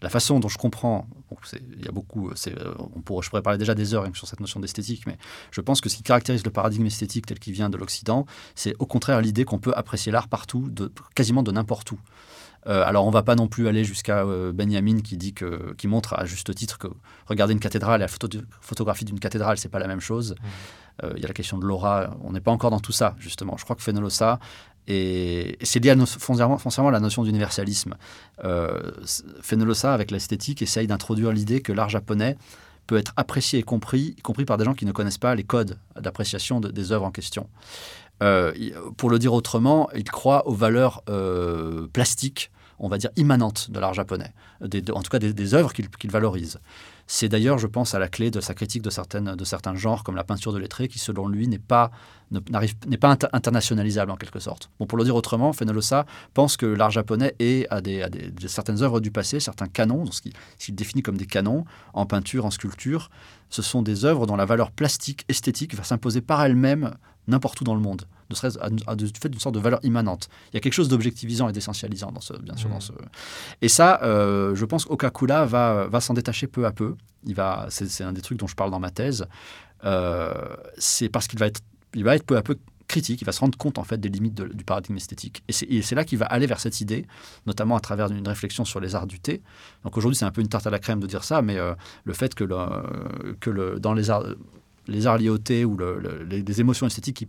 La façon dont je comprends, il y a beaucoup, on pourrait, je pourrais parler déjà des heures sur cette notion d'esthétique, mais je pense que ce qui caractérise le paradigme esthétique tel qu'il vient de l'Occident, c'est au contraire l'idée qu'on peut apprécier l'art partout, de, quasiment de n'importe où. Euh, alors on va pas non plus aller jusqu'à euh, Benjamin qui dit que, qui montre à juste titre que regarder une cathédrale et la photographie d'une cathédrale c'est pas la même chose. Mmh. Euh, il y a la question de l'aura. On n'est pas encore dans tout ça justement. Je crois que Fenolosa et, c'est lié à foncièrement, à la notion d'universalisme. Fenolosa avec l'esthétique essaye d'introduire l'idée que l'art japonais peut être apprécié et compris, y compris par des gens qui ne connaissent pas les codes d'appréciation des œuvres en question. pour le dire autrement, il croit aux valeurs plastiques on va dire, immanente de l'art japonais, en tout cas des, œuvres qu'il valorise. C'est d'ailleurs, je pense, à la clé de sa critique de, de certains genres, comme la peinture de lettré, qui, selon lui, n'est pas, n'est pas internationalisable en quelque sorte. Bon, pour le dire autrement, Fenolosa pense que l'art japonais est à, des, certaines œuvres du passé, certains canons, ce qu'il définit comme des canons, en peinture, en sculpture. Ce sont des œuvres dont la valeur plastique, esthétique, va s'imposer par elle-même n'importe où dans le monde ne serait-ce du fait d'une sorte de valeur immanente. Il y a quelque chose d'objectivisant et d'essentialisant, dans ce, bien sûr. Dans mm. ce... Et ça, euh, je pense qu'Okakula va, va s'en détacher peu à peu. Il va, c'est, un des trucs dont je parle dans ma thèse. Euh, c'est parce qu'il va être, il va être peu à peu critique, il va se rendre compte en fait des limites du paradigme esthétique. Et c'est, là qu'il va aller vers cette idée, notamment à travers une réflexion sur les arts du thé. Donc aujourd'hui, c'est un peu une tarte à la crème de dire ça, mais euh, le fait que, le, que le, dans les arts les arts liés au thé ou les, émotions esthétiques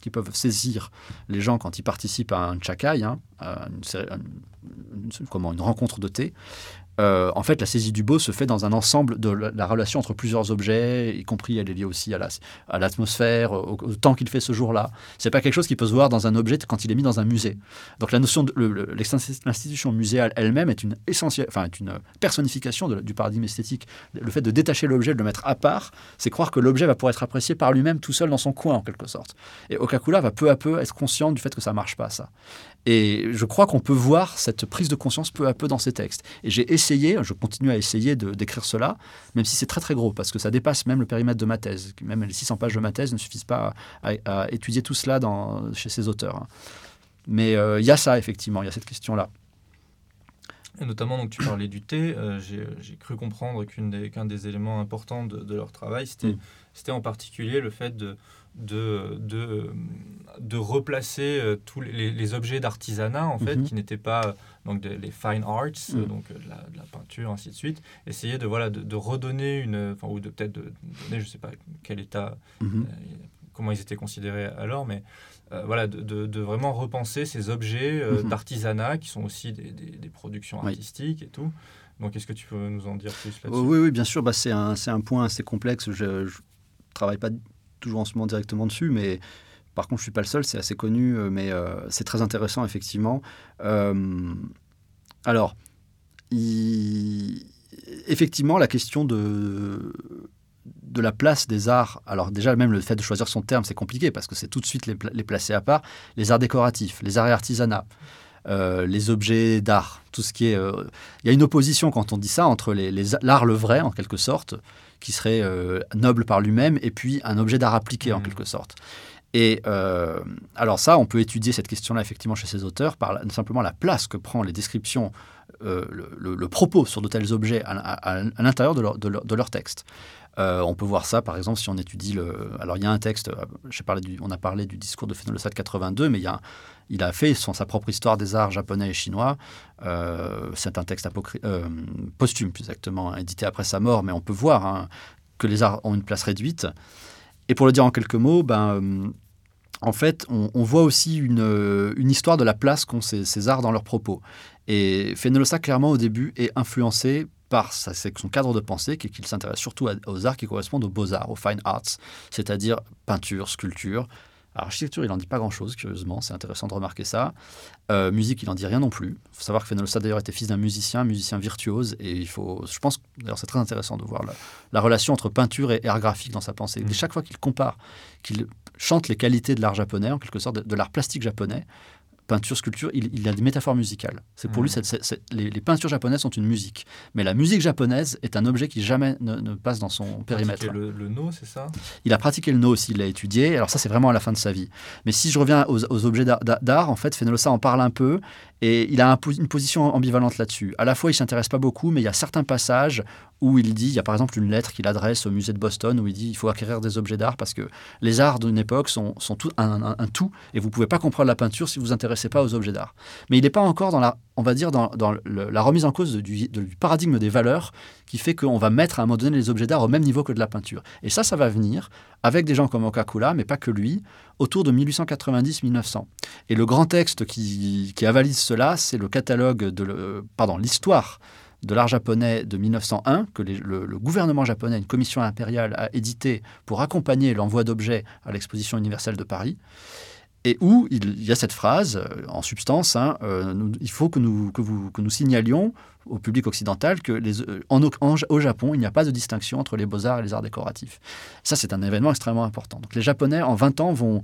qui, peuvent saisir les gens quand ils participent à un chakai, hein, à comment, une rencontre de thé, euh, en fait, la saisie du beau se fait dans un ensemble de la, relation entre plusieurs objets, y compris elle est liée aussi à l'atmosphère, au, temps qu'il fait ce jour-là. C'est pas quelque chose qui peut se voir dans un objet quand il est mis dans un musée. Donc la notion de l'institution muséale elle-même est une essentielle, enfin est une personnification du paradigme esthétique. Le fait de détacher l'objet, de le mettre à part, c'est croire que l'objet va pouvoir être apprécié par lui-même tout seul dans son coin en quelque sorte. Et Okakula va peu à peu être conscient du fait que ça marche pas ça. Et je crois qu'on peut voir cette prise de conscience peu à peu dans ces textes. Et j'ai essayé, je continue à essayer d'écrire cela, même si c'est très très gros, parce que ça dépasse même le périmètre de ma thèse. Même les 600 pages de ma thèse ne suffisent pas à, étudier tout cela dans, chez ces auteurs. Hein. Mais euh, il y a ça, effectivement, il y a cette question-là. Et notamment, donc, tu parlais du thé. Euh, j'ai cru comprendre qu'un des, des, éléments importants de, leur travail, c'était mm. en particulier le fait de, de, de, de replacer euh, tous les, objets d'artisanat, en fait, mhm. qui n'étaient pas donc les fine arts, mhm. donc euh, de la, de la, peinture, ainsi de suite. Essayer de, voilà, de, redonner une. Enfin, ou de peut-être de donner, je ne sais pas quel état, mhm. euh, comment ils étaient considérés alors, mais voilà, de, de, vraiment repenser ces objets d'artisanat qui sont aussi des, des, productions artistiques et tout. Donc, est-ce que tu peux nous en dire plus là-dessus? Oui, oui, bien sûr. Bah, c'est un, un, point assez complexe. Je ne travaille pas toujours en ce moment directement dessus, mais par contre, je suis pas le seul, c'est assez connu, euh, mais euh, c'est très intéressant, effectivement. Euh, alors, effectivement, la question de, de la place des arts, alors déjà, même le fait de choisir son terme, c'est compliqué, parce que c'est tout de suite les, les, placer à part, les arts décoratifs, les arts et artisanats. les objets d'art, tout ce qui est. Il y a une opposition quand on dit ça entre l'art le vrai en quelque sorte, qui serait euh, noble par lui-même, et puis un objet d'art appliqué en mmh. quelque sorte. Et euh, alors ça, on peut étudier cette question-là effectivement chez ces auteurs par simplement la place que prend les descriptions le, propos sur de tels objets à, l'intérieur de leur, texte. on peut voir ça, par exemple, si on étudie le. Alors, il y a un texte, du, on a parlé du discours de de 82, mais il, a, fait son, sa propre histoire des arts japonais et chinois. c'est un texte posthume, plus exactement, hein, édité après sa mort, mais on peut voir hein, que les arts ont une place réduite. Et pour le dire en quelques mots, ben, euh, en fait, on, voit aussi une, euh, une, histoire de la place qu'ont ces, arts dans leurs propos. Et Fenellosa, clairement, au début, est influencé par sa, son cadre de pensée, qui est qu'il s'intéresse surtout aux arts qui correspondent aux beaux-arts, aux fine arts, c'est-à-dire peinture, sculpture, architecture, il n'en dit pas grand-chose, curieusement, c'est intéressant de remarquer ça. Euh, musique, il n'en dit rien non plus. Il faut savoir que Fenolsa, d'ailleurs, était fils d'un musicien, un musicien virtuose, et il faut, je pense, d'ailleurs, c'est très intéressant de voir la, relation entre peinture et art graphique dans sa pensée. Et mmh. chaque fois qu'il compare, qu'il chante les qualités de l'art japonais, en quelque sorte, de l'art plastique japonais, peinture, sculpture, il, a des métaphores musicales. C'est pour lui, mmh. les, peintures japonaises sont une musique. Mais la musique japonaise est un objet qui jamais ne, passe dans son périmètre. Le, le no, c'est ça? Il a pratiqué le no aussi, il l'a étudié. Alors ça, c'est vraiment à la fin de sa vie. Mais si je reviens aux, objets d'art, en fait, Fenolsa en parle un peu. Et il a une position ambivalente là-dessus. À la fois, il s'intéresse pas beaucoup, mais il y a certains passages où il dit, il y a par exemple une lettre qu'il adresse au musée de Boston où il dit il faut acquérir des objets d'art parce que les arts d'une époque sont, sont tout, un, tout et vous pouvez pas comprendre la peinture si vous vous intéressez pas aux objets d'art. Mais il n'est pas encore dans la, on va dire, dans, dans la remise en cause du, du, paradigme des valeurs qui fait qu'on va mettre à un moment donné les objets d'art au même niveau que de la peinture. Et ça, ça va venir avec des gens comme Okakula, mais pas que lui, autour de 1890-1900. Et le grand texte qui, qui avalise cela, c'est le catalogue de, pardon, l'histoire de l'art japonais de 1901, que le, gouvernement japonais, une commission impériale, a édité pour accompagner l'envoi d'objets à l'exposition universelle de Paris, et où il y a cette phrase, euh, en substance, hein, euh, il faut que nous, que, vous, que nous signalions au public occidental que euh, en, au Japon, il n'y a pas de distinction entre les beaux-arts et les arts décoratifs. Ça, c'est un événement extrêmement important. Donc les Japonais, en 20 ans, vont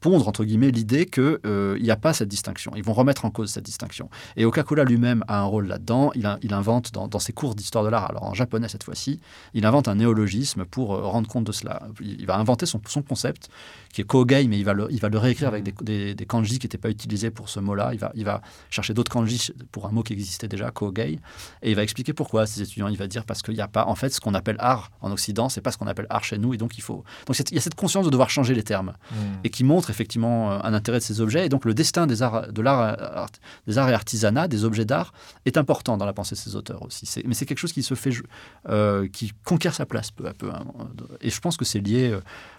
pondre, entre guillemets, l'idée qu'il euh, n'y a pas cette distinction. Ils vont remettre en cause cette distinction. Et Okakola lui-même a un rôle là-dedans. Il, il, invente dans, ses cours d'histoire de l'art, alors en japonais cette fois-ci, il invente un néologisme pour euh, rendre compte de cela. Il, va inventer son, son, concept, qui est Kogai, mais il va le, il va le réécrire avec des, des, kanji qui n'étaient pas utilisés pour ce mot-là. Il va, il va chercher d'autres kanji pour un mot qui existait déjà, Kogai, et il va expliquer pourquoi à ses étudiants. Il va dire parce qu'il n'y a pas, en fait, ce qu'on appelle art en Occident, c'est pas ce qu'on appelle art chez nous, et donc il faut. Donc il y a cette conscience de devoir changer les termes, mmh. et qui montre effectivement euh, un intérêt de ces objets. Et donc le destin des arts, de l'art, des arts et artisanat, des objets d'art, est important dans la pensée de ces auteurs aussi. Mais c'est quelque chose qui se fait, euh, qui conquiert sa place peu à peu. Hein. Et je pense que c'est lié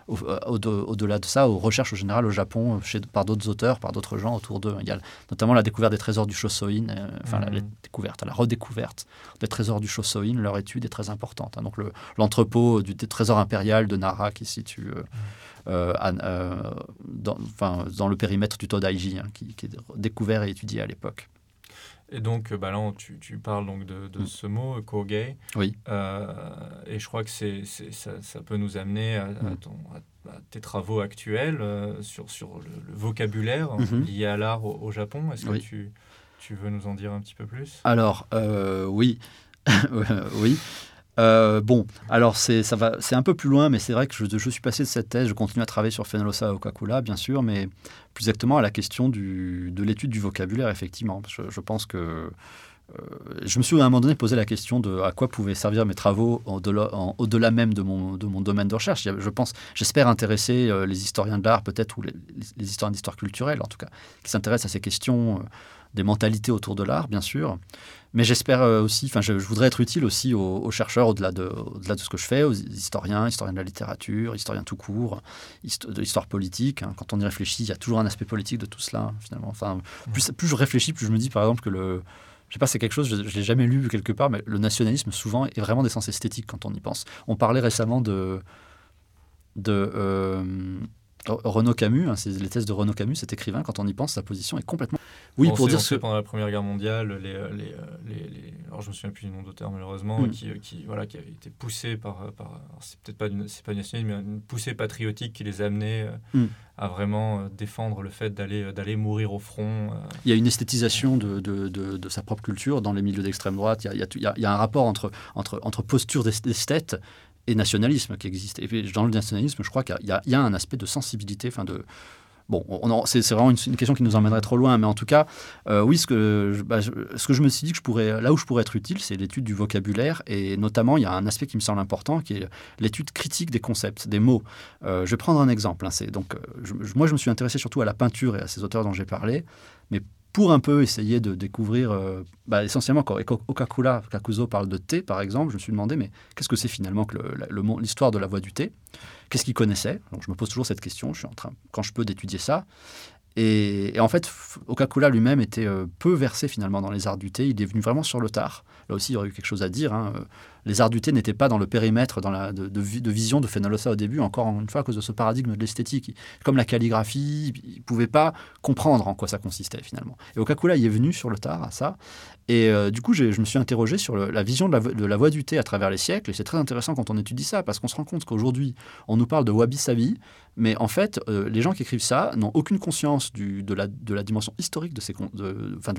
euh, au-delà de ça aux recherches au général au Japon chez, par d'autres auteurs, par d'autres gens autour d'eux. Il y a notamment la découverte des trésors du Shosoin, enfin la, mmh. découverte, la redécouverte des trésors du Shosoin. Leur étude est très importante. Hein. Donc l'entrepôt du trésor impérial de Nara qui se situe. Mmh. Euh, euh, dans, enfin, dans le périmètre du Todaiji, hein, qui, est découvert et étudié à l'époque. Et donc, bah là, tu, tu, parles donc de, de mm. ce mot, Kogei. Oui. Euh, et je crois que c'est, ça, ça, peut nous amener à, mm. tes travaux actuels sur, sur le, vocabulaire mm-hmm. lié à l'art au, Japon. Est-ce que tu, tu, veux nous en dire un petit peu plus? Alors, oui. oui. Euh, bon, alors c'est un peu plus loin, mais c'est vrai que je, je, suis passé de cette thèse, je continue à travailler sur Fenolosa Coca-Cola, bien sûr, mais plus exactement à la question du, de l'étude du vocabulaire, effectivement. Je, pense que euh, je me suis à un moment donné posé la question de à quoi pouvaient servir mes travaux au-delà même de mon, de mon domaine de recherche. Je pense, j'espère intéresser euh, les historiens de l'art, peut-être, ou les historiens d'histoire culturelle, en tout cas, qui s'intéressent à ces questions des mentalités autour de l'art, bien sûr. Mais j'espère euh, aussi, enfin, je, voudrais être utile aussi aux, chercheurs au-delà de, au-delà de ce que je fais, aux historiens, historiens de la littérature, historiens tout court, de l'histoire politique. Hein. Quand on y réfléchit, il y a toujours un aspect politique de tout cela, finalement. Enfin, plus, plus je réfléchis, plus je me dis, par exemple, que le, je sais pas, c'est quelque chose, je ne l'ai jamais lu quelque part, mais le nationalisme, souvent, est vraiment d'essence esthétique quand on y pense. On parlait récemment de, de euh, Renaud Camus, hein, les thèses de Renaud Camus, cet écrivain, quand on y pense, sa position est complètement. Oui, pour dire que pendant la Première Guerre mondiale, les, euh, les, euh, les, alors je me souviens plus du nom d'auteur malheureusement, mm. qui, euh, qui, voilà, qui avait été poussé par, par c'est peut-être pas c'est pas nationalisme, mais une poussée patriotique qui les amenait mm. à vraiment défendre le fait d'aller d'aller mourir au front. Il y a une esthétisation de, de, de, sa propre culture dans les milieux d'extrême droite. Il y, a, il, y a, il y a un rapport entre entre entre posture d'esthète et nationalisme qui existe. Et dans le nationalisme, je crois qu'il y, y, a un aspect de sensibilité, enfin de, Bon, c'est vraiment une, question qui nous emmènerait trop loin, mais en tout cas, euh, oui, ce que, bah, je, ce que je me suis dit que je pourrais, là où je pourrais être utile, c'est l'étude du vocabulaire, et notamment, il y a un aspect qui me semble important, qui est l'étude critique des concepts, des mots. Euh, je vais prendre un exemple. Hein, donc, euh, moi, je me suis intéressé surtout à la peinture et à ces auteurs dont j'ai parlé, mais pour un peu essayer de découvrir, bah, essentiellement, quand Okakula Kakuzo parle de thé, par exemple, je me suis demandé, mais qu'est-ce que c'est finalement que l'histoire de la voie du thé? Qu'est-ce qu'il connaissait Donc je me pose toujours cette question, je suis en train, quand je peux, d'étudier ça. Et, en fait, Okakula lui-même était euh, peu versé finalement dans les arts du thé. Il est venu vraiment sur le tard. Là aussi, il y aurait eu quelque chose à dire. Hein. Les arts du thé n'étaient pas dans le périmètre dans la, de, vision de Fenolosa au début, encore une fois à cause de ce paradigme de l'esthétique. Comme la calligraphie, il ne pouvait pas comprendre en quoi ça consistait finalement. Et Okakula y est venu sur le tard à ça. Et euh, du coup, je me suis interrogé sur la vision de la, de la voie du thé à travers les siècles. Et c'est très intéressant quand on étudie ça, parce qu'on se rend compte qu'aujourd'hui, on nous parle de wabi-sabi, mais en fait, euh, les gens qui écrivent ça n'ont aucune conscience de, la, dimension historique de, ces,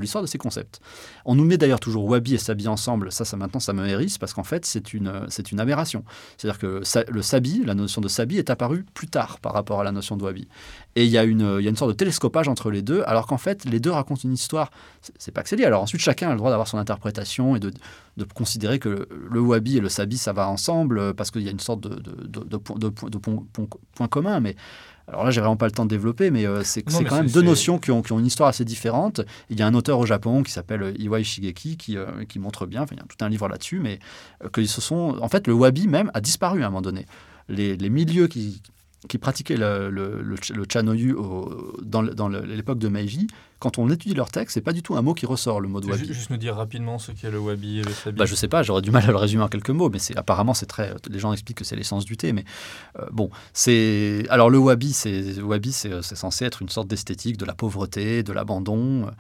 l'histoire de ces concepts. On nous met d'ailleurs toujours wabi et sabi ensemble. Ça, ça maintenant, ça me hérisse, parce qu'en fait, c'est une, une aberration. C'est-à-dire que le sabi, la notion de sabi, est apparue plus tard par rapport à la notion de wabi. Et il y, a une, y a une sorte de télescopage entre les deux, alors qu'en fait, les deux racontent une histoire. C'est pas que c'est lié. Alors ensuite, chacun a le droit d'avoir son interprétation et de, considérer que le, wabi et le sabi, ça va ensemble, parce qu'il y a une sorte de, de, de, de point, commun. Alors là, j'ai vraiment pas le temps de développer, mais euh, c'est quand même deux notions qui ont, qui ont, une histoire assez différente. Il y a un auteur au Japon qui s'appelle Iwai Shigeki qui, euh, qui montre bien, enfin, il y a tout un livre là-dessus, mais euh, que ce sont. En fait, le wabi même a disparu à un moment donné. Les, les milieux qui, qui pratiquaient le, le, le, chanoyu dans, l'époque de Meiji, quand on étudie leur texte, c'est pas du tout un mot qui ressort, le mot de wabi. Juste nous dire rapidement ce qu'est le wabi et le sabi. Bah, je sais pas, j'aurais du mal à le résumer en quelques mots, mais c'est apparemment c'est très. Les gens expliquent que c'est l'essence du thé, mais euh, bon, c'est alors le wabi, c'est wabi, c'est censé être une sorte d'esthétique de la pauvreté, de l'abandon,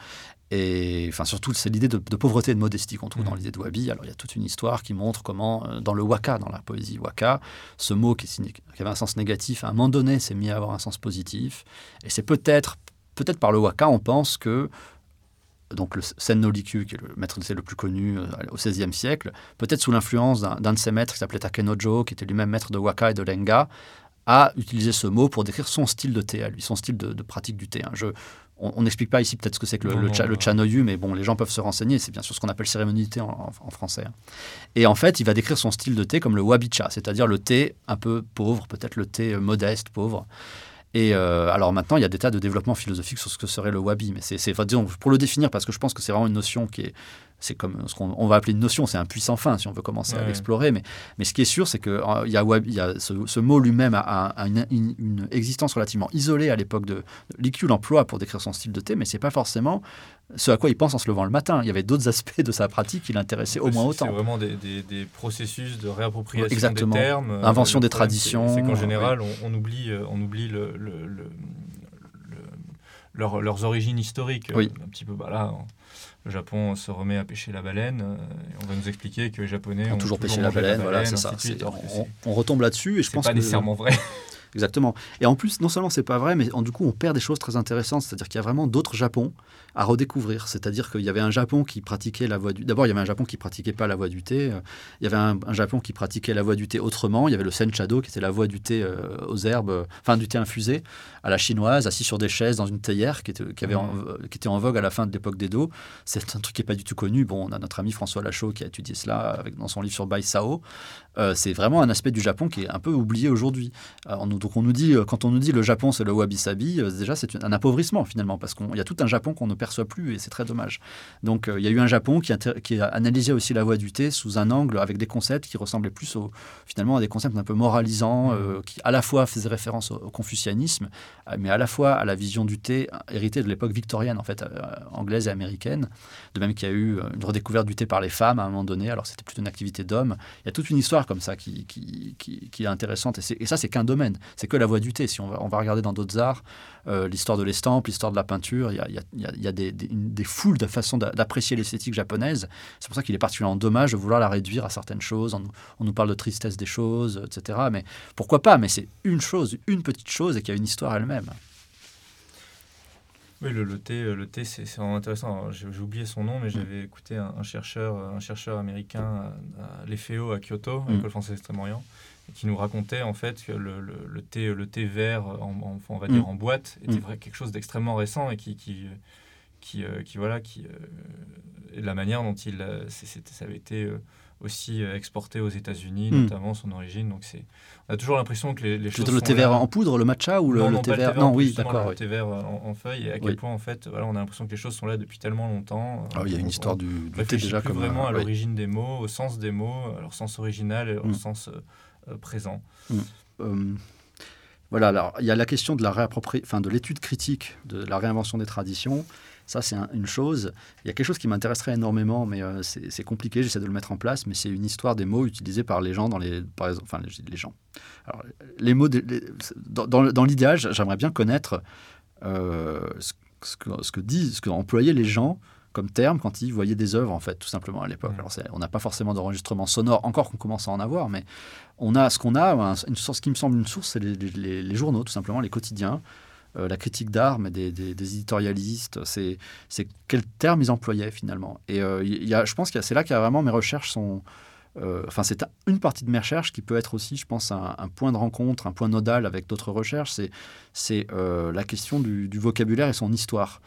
et enfin, surtout, c'est l'idée de, pauvreté et de modestie qu'on trouve dans mm. l'idée de Wabi. Alors, il y a toute une histoire qui montre comment, euh, dans le waka, dans la poésie waka, ce mot qui, qui avait un sens négatif, à un moment donné, s'est mis à avoir un sens positif. Et c'est peut-être, peut-être par le waka, on pense que donc le Senno Likyu, qui est le maître de thé le plus connu euh, au XVIe siècle, peut-être sous l'influence d'un de ses maîtres qui s'appelait Takenojo, qui était lui-même maître de waka et de lenga, a utilisé ce mot pour décrire son style de thé à lui, son style de, pratique du thé. On n'explique pas ici peut-être ce que c'est que le, le, chanoyu, mais bon, les gens peuvent se renseigner. C'est bien sûr ce qu'on appelle cérémonie de thé en, français. Hein. Et en fait, il va décrire son style de thé comme le wabicha, c'est-à-dire le thé un peu pauvre, peut-être le thé modeste, pauvre. Et euh, alors maintenant, il y a des tas de développements philosophiques sur ce que serait le wabi, mais c'est, pour le définir, parce que je pense que c'est vraiment une notion qui est, c'est comme ce qu'on va appeler une notion, c'est un puissant fin si on veut commencer à l'explorer. Mais, mais ce qui est sûr, c'est que euh, il y a, il y a ce, mot lui-même a, une, existence relativement isolée à l'époque de l'IQ l'emploi pour décrire son style de thé, mais c'est pas forcément ce à quoi il pense en se levant le matin. Il y avait d'autres aspects de sa pratique qui l'intéressaient au moins autant. C'est vraiment des, des, processus de réappropriation Exactement. des termes, invention des traditions. C'est qu'en général, on, oublie, on oublie le, leurs origines historiques. Oui. Un petit peu, bah là, le Japon se remet à pêcher la baleine. Euh, on va nous expliquer que les Japonais ont, toujours, pêché la baleine. voilà, c'est ça. On, retombe là-dessus et je pense pas nécessairement vrai. Exactement. Et en plus, non seulement c'est pas vrai, mais du coup, on perd des choses très intéressantes. C'est-à-dire qu'il y a vraiment d'autres Japons à redécouvrir. C'est-à-dire qu'il y avait un Japon qui pratiquait la voie du. D'abord, il y avait un Japon qui pratiquait pas la voie du thé. Il y avait un, Japon qui pratiquait la voie du thé autrement. Il y avait le senchado qui était la voie du thé euh, aux herbes, enfin du thé infusé à la chinoise, assis sur des chaises dans une théière qui était, qui avait en, qui était en vogue à la fin de l'époque d'Edo. C'est un truc qui est pas du tout connu. Bon, on a notre ami François Lachaud qui a étudié cela avec, dans son livre sur Baisao. Euh, c'est vraiment un aspect du Japon qui est un peu oublié aujourd'hui. Euh, donc on nous dit, quand on nous dit le Japon c'est le wabi-sabi, déjà c'est un appauvrissement finalement parce qu'il y a tout un Japon qu'on ne perçoit plus et c'est très dommage. Donc euh, il y a eu un Japon qui, qui, a analysé aussi la voie du thé sous un angle avec des concepts qui ressemblaient plus au, finalement à des concepts un peu moralisants, euh, qui à la fois faisaient référence au, confucianisme, euh, mais à la fois à la vision du thé héritée de l'époque victorienne, en fait, anglaise et américaine. De même qu'il y a eu une redécouverte du thé par les femmes à un moment donné, alors c'était plutôt une activité d'homme. Il y a toute une histoire comme ça qui, qui, qui, est intéressante. Et, et ça, c'est qu'un domaine. C'est que la voie du thé. Si on va, on va regarder dans d'autres arts, l'histoire de l'estampe, l'histoire de la peinture, il y a, il y a, il y a des, des foules de façons d'apprécier l'esthétique japonaise. C'est pour ça qu'il est particulièrement dommage de vouloir la réduire à certaines choses. On, nous parle de tristesse des choses, etc. Mais pourquoi pas? Mais c'est une chose, une petite chose et qui a une histoire elle-même. Oui, le, le thé, le thé c'est vraiment intéressant. J'ai oublié son nom, mais j'avais écouté un, chercheur, un chercheur américain à, l'EFEO à Kyoto, à l'école française d'Extrême-Orient, qui nous racontait en fait que le, le, thé, le thé vert, en, on va dire en boîte, était vrai, quelque chose d'extrêmement récent et qui, qui, qui, qui voilà, qui, et la manière dont il, ça avait été aussi euh, exporté aux États-Unis, hmm. notamment son origine. Donc c'est, on a toujours l'impression que les, les choses. Le thé vert en poudre, le matcha ou le, non, thé vert Non, oui, d'accord. Le thé vert en, feuille et à quel point en fait, voilà, on a l'impression que les choses sont là depuis tellement longtemps. Ah, il y a une histoire du, du thé déjà plus vraiment à l'origine des mots, au sens des mots, à leur sens original et au hmm. sens euh, présent. Hmm. voilà, alors il y a la question de la enfin de l'étude critique de la réinvention des traditions. Ça, c'est une chose. Il y a quelque chose qui m'intéresserait énormément, mais euh, c'est compliqué, j'essaie de le mettre en place, mais c'est une histoire des mots utilisés par les gens dans les... Par exemple, enfin, les, gens. Alors, les mots... dans, l'idéal, j'aimerais bien connaître euh, ce, que, ce que disent, ce que employaient les gens comme terme quand ils voyaient des œuvres, en fait, tout simplement à l'époque. Alors, on n'a pas forcément d'enregistrement sonore, encore qu'on commence à en avoir, mais on a ce qu'on a, une source qui me semble une source, c'est les, les, journaux, tout simplement, les quotidiens. Euh, la critique d'art, mais des, éditorialistes. C'est, quels termes ils employaient finalement. Et euh, y a, je pense que c'est là qu'il y a vraiment mes recherches sont. Euh, enfin, c'est une partie de mes recherches qui peut être aussi, je pense, un, point de rencontre, un point nodal avec d'autres recherches. C'est, c'est la question du, vocabulaire et son histoire.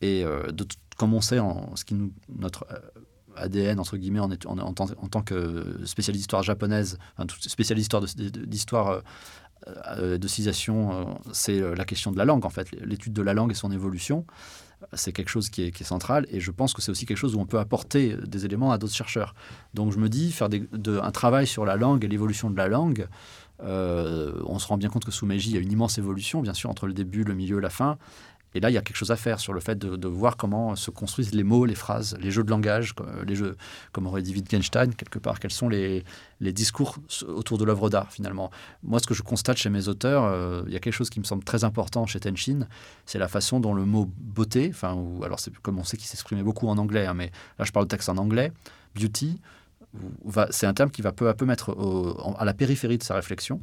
Et de, comme on sait, ce qui nous, notre ADN, entre guillemets, en, tant que spécialiste d'histoire japonaise, spécialiste d'histoire euh, de citation, euh, c'est euh, la question de la langue, en fait. L'étude de la langue et son évolution, c'est quelque chose qui est, central. Et je pense que c'est aussi quelque chose où on peut apporter des éléments à d'autres chercheurs. Donc je me dis, faire un travail sur la langue et l'évolution de la langue, on se rend bien compte que sous Meiji, il y a une immense évolution, bien sûr, entre le début, le milieu, la fin. Et là, il y a quelque chose à faire sur le fait de, voir comment se construisent les mots, les phrases, les jeux de langage, les jeux, comme aurait dit Wittgenstein, quelque part, quels sont les, discours autour de l'œuvre d'art, finalement. Moi, ce que je constate chez mes auteurs, euh, il y a quelque chose qui me semble très important chez Tenshin, c'est la façon dont le mot beauté, enfin, ou, alors comme on sait qu'il s'exprimait beaucoup en anglais, hein, mais là, je parle de texte en anglais, beauty, c'est un terme qui va peu à peu mettre à la périphérie de sa réflexion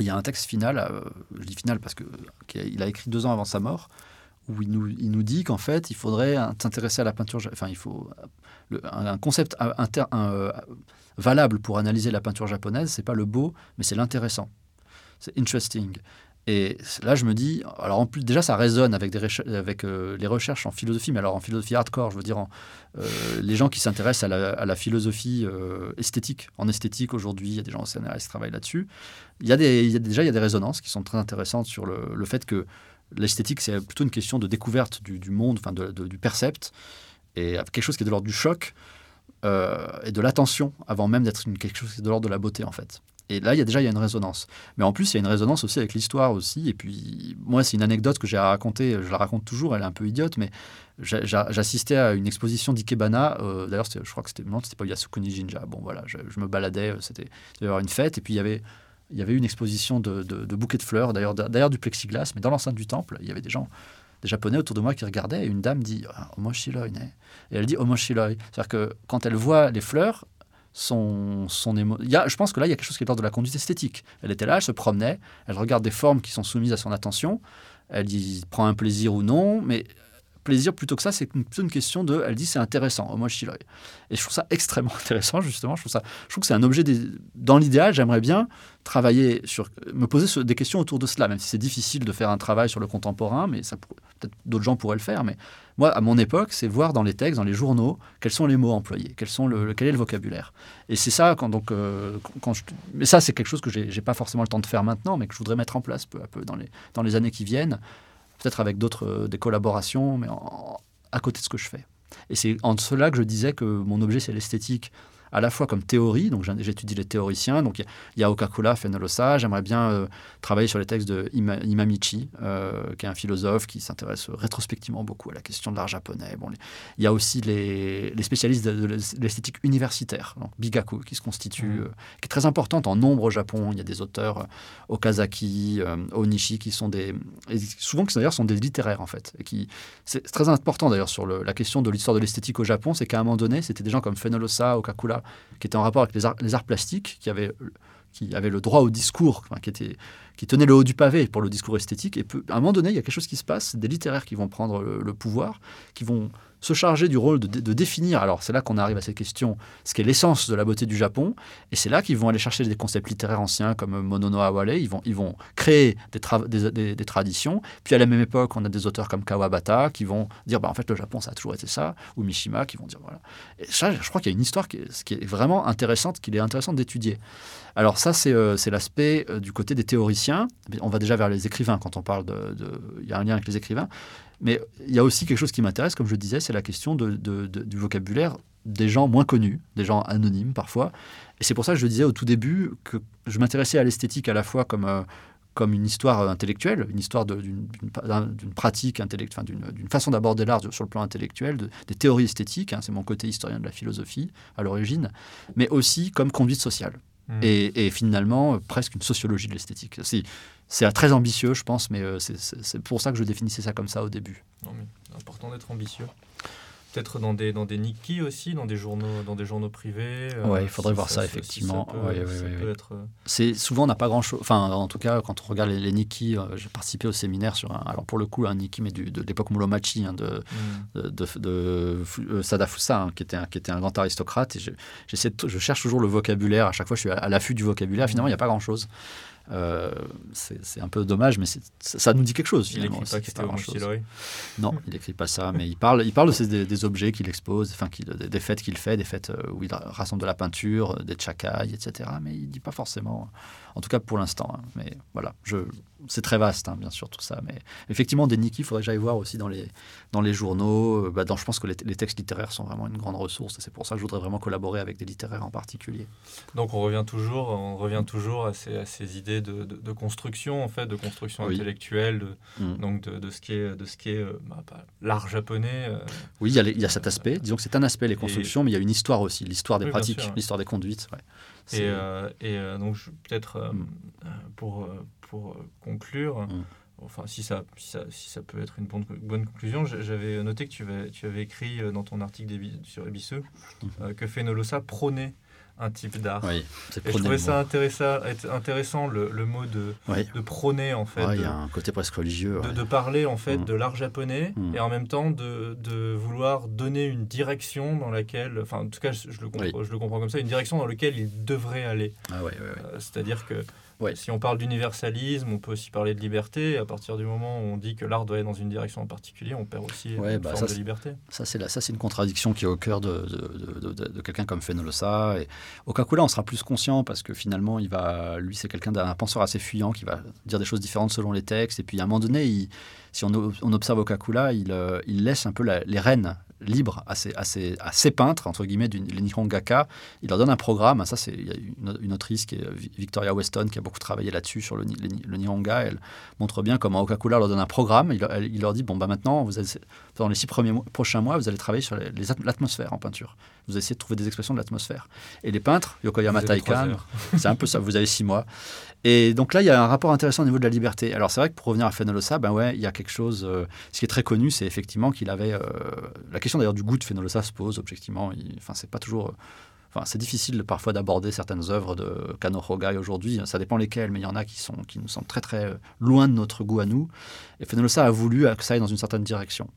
il y a un texte final, euh, je dis final parce qu'il a écrit deux ans avant sa mort, où il nous, il nous dit qu'en fait, il faudrait s'intéresser à la peinture. Enfin, il faut un, concept inter, valable pour analyser la peinture japonaise, c'est pas le beau, mais c'est l'intéressant. C'est interesting. Et là, je me dis, alors déjà, ça résonne avec, euh, les recherches en philosophie, mais alors en philosophie hardcore, je veux dire, euh, les gens qui s'intéressent à, la, philosophie euh, esthétique. En esthétique, aujourd'hui, il y a des gens au CNRS qui travaillent là-dessus. Il y a déjà, des résonances qui sont très intéressantes sur le, fait que l'esthétique, c'est plutôt une question de découverte du, monde, enfin, du percept, et quelque chose qui est de l'ordre du choc et de l'attention, avant même d'être quelque chose qui est de l'ordre de la beauté, en fait. Et là, il y a déjà il y a une résonance. Mais en plus, il y a une résonance aussi avec l'histoire aussi. Et puis, moi, c'est une anecdote que j'ai à raconter. Je la raconte toujours. Elle est un peu idiote, mais j'assistais à une exposition d'Ikebana. Euh, D'ailleurs, je crois que c'était non, c'était pas Yasukuni Jinja. Bon, voilà, je, me baladais. Euh, c'était avoir une fête. Et puis il y avait il y avait une exposition de, bouquets de fleurs. D'ailleurs, d'ailleurs du plexiglas. Mais dans l'enceinte du temple, il y avait des gens des Japonais autour de moi qui regardaient, et une dame dit ah, Omoshiroi. Et elle dit Omoshiroi. C'est-à-dire que quand elle voit les fleurs, son, son je pense que là, il y a quelque chose qui est de la conduite esthétique. Elle était là, elle se promenait, elle regarde des formes qui sont soumises à son attention, elle y prend un plaisir ou non, mais plaisir plutôt que ça, c'est plutôt une question de, elle dit c'est intéressant, moi je Et je trouve ça extrêmement intéressant justement. Je trouve ça, je trouve que c'est un objet dans l'idéal. J'aimerais bien travailler sur, me poser des questions autour de cela, même si c'est difficile de faire un travail sur le contemporain, mais ça peut-être d'autres gens pourraient le faire. Mais moi, à mon époque, c'est voir dans les textes, dans les journaux, quels sont les mots employés, quels sont le, quel est le vocabulaire. Et c'est ça quand donc euh, quand mais ça c'est quelque chose que j'ai pas forcément le temps de faire maintenant, mais que je voudrais mettre en place peu à peu dans les dans les années qui viennent peut-être avec d'autres euh, des collaborations, mais à côté de ce que je fais. Et c'est en cela que je disais que mon objet, c'est l'esthétique à la fois comme théorie, donc j'étudie les théoriciens, donc il y, a Okakula Fenolosa, j'aimerais bien euh, travailler sur les textes de Imamichi, euh, qui est un philosophe qui s'intéresse rétrospectivement beaucoup à la question de l'art japonais. Bon, il y a aussi les, spécialistes de, l'esthétique universitaire, donc Bigaku, qui se constitue, mmh. euh, qui est très importante en nombre au Japon. Il y a des auteurs Okazaki, Onishi, qui sont des, souvent qui d'ailleurs sont des littéraires en fait, et qui c'est très important d'ailleurs sur la question de l'histoire de l'esthétique au Japon, c'est qu'à un moment donné, c'était des gens comme Fenolosa, Okakula, qui était en rapport avec les arts, plastiques, qui avaient qui avait le droit au discours, qui, était, qui tenait le haut du pavé pour le discours esthétique. Et à un moment donné, il y a quelque chose qui se passe, des littéraires qui vont prendre le pouvoir, qui vont se charger du rôle de, définir, alors c'est là qu'on arrive à cette question, ce qu'est l'essence de la beauté du Japon, et c'est là qu'ils vont aller chercher des concepts littéraires anciens comme Monono Awale, ils vont, ils vont créer des, des, traditions, puis à la même époque, on a des auteurs comme Kawabata qui vont dire, bah, en fait, le Japon, ça a toujours été ça, ou Mishima qui vont dire, voilà. Et ça, je crois qu'il y a une histoire qui est, vraiment intéressante, qu'il est intéressant d'étudier. Alors ça, c'est euh, l'aspect euh, du côté des théoriciens. On va déjà vers les écrivains quand on parle de... Il y a un lien avec les écrivains. Mais il y a aussi quelque chose qui m'intéresse, comme je le disais, c'est la question de, du vocabulaire des gens moins connus, des gens anonymes parfois. Et c'est pour ça que je disais au tout début que je m'intéressais à l'esthétique à la fois comme, euh, comme une histoire intellectuelle, une histoire d'une pratique intellectuelle, d'une façon d'aborder l'art sur le plan intellectuel, des théories esthétiques, hein, c'est mon côté historien de la philosophie à l'origine, mais aussi comme conduite sociale. Mmh. Et, et, finalement, presque une sociologie de l'esthétique. C'est très ambitieux, je pense, mais euh, c'est pour ça que je définissais ça comme ça au début. Non, mais important d'être ambitieux. Peut-être dans des, dans des Nikki aussi, dans des journaux, dans des journaux privés. Euh, oui, il faudrait voir ça, effectivement. C'est souvent on n'a pas grand chose. Enfin, en tout cas, quand on regarde les, les Nikki, euh, j'ai participé au séminaire sur un. Alors pour le coup, un Nikki, mais du, de l'époque Muromachi, hein, de, mm. de, de, Sadafusa, hein, qui était un, qui était un grand aristocrate. Et je, je cherche toujours le vocabulaire. À chaque fois, je suis à, l'affût du vocabulaire. Finalement, il n'y a pas grand chose. Euh, c'est un peu dommage, mais ça nous dit quelque chose. Finalement, il n'écrit pas, pas Non, il n'écrit pas ça, mais il parle, il parle de ces, des, objets qu'il expose, enfin, des fêtes qu'il fait, des fêtes euh, où il rassemble de la peinture, des chakai, etc. Mais il ne dit pas forcément en tout cas pour l'instant. Hein. Mais voilà, je, c'est très vaste, hein, bien sûr, tout ça. Mais effectivement, des Nikki, il faudrait que j'aille voir aussi dans les, dans les journaux. Euh, bah, dans, je pense que les, textes littéraires sont vraiment une grande ressource. Et c'est pour ça que je voudrais vraiment collaborer avec des littéraires en particulier. Donc on revient toujours, on revient toujours à ces, à ces idées de, de, construction, en fait, de construction intellectuelle, de, mm. donc de, ce qui est, de ce qui est euh, bah, l'art japonais. Euh, oui, il y, a il y, a cet aspect. Disons que c'est un aspect, les constructions, mais il y a une histoire aussi, l'histoire des pratiques, l'histoire des conduites. Ouais. Et, euh, et euh, donc, peut-être mm. pour, pour conclure, mm. enfin, si ça, si ça, si, ça, peut être une bonne, bonne conclusion, j'avais noté que tu avais, tu avais écrit dans ton article sur Ebisseux mm. que Fenolosa prônait un type d'art. Oui, et je trouvais ça intéressant, intéressant le, le mot de, de prôner en fait. il y a un côté presque religieux. De, de parler en fait mm. de l'art japonais mm. et en même temps de, de, vouloir donner une direction dans laquelle, enfin en tout cas je, le, comprends, je le comprends comme ça, une direction dans laquelle il devrait aller. Ah, euh, C'est-à-dire que si on parle d'universalisme, on peut aussi parler de liberté. À partir du moment où on dit que l'art doit aller dans une direction en particulier, on perd aussi une bah, forme de liberté. Ça, c'est ça, c'est une contradiction qui est au cœur de, de, quelqu'un comme Fenolosa. Et au Kakula, on sera plus conscient parce que finalement, il va, lui, c'est quelqu'un d'un penseur assez fuyant qui va dire des choses différentes selon les textes. Et puis, à un moment donné, il, si on, on, observe Okakula, il, euh, il laisse un peu les rênes libre à ses, à, ses, peintres, entre guillemets, du Nihongaka. Il leur donne un programme. Ça, c'est une, une, autrice qui est Victoria Weston qui a beaucoup travaillé là-dessus sur le, le, Nihonga. Elle montre bien comment Okakula leur donne un programme. Il, il leur dit bon, bah, maintenant, vous dans les six premiers prochains mois, vous allez travailler sur l'atmosphère en peinture. Vous allez essayer de trouver des expressions de l'atmosphère. Et les peintres, Yokoyama Taikan, c'est un peu ça, vous avez six mois. Et donc là, il y a un rapport intéressant au niveau de la liberté. Alors c'est vrai que pour revenir à Fenolosa, ben ouais, il y a quelque chose. Euh, ce qui est très connu, c'est effectivement qu'il avait. Euh, la question d'ailleurs du goût de Fenolosa se pose objectivement. enfin, c'est pas toujours. Enfin, c'est difficile parfois d'aborder certaines œuvres de Kano Hogai aujourd'hui. Ça dépend lesquelles, mais il y en a qui, sont, qui nous semblent très très loin de notre goût à nous. Et Fenolosa a voulu que ça aille dans une certaine direction.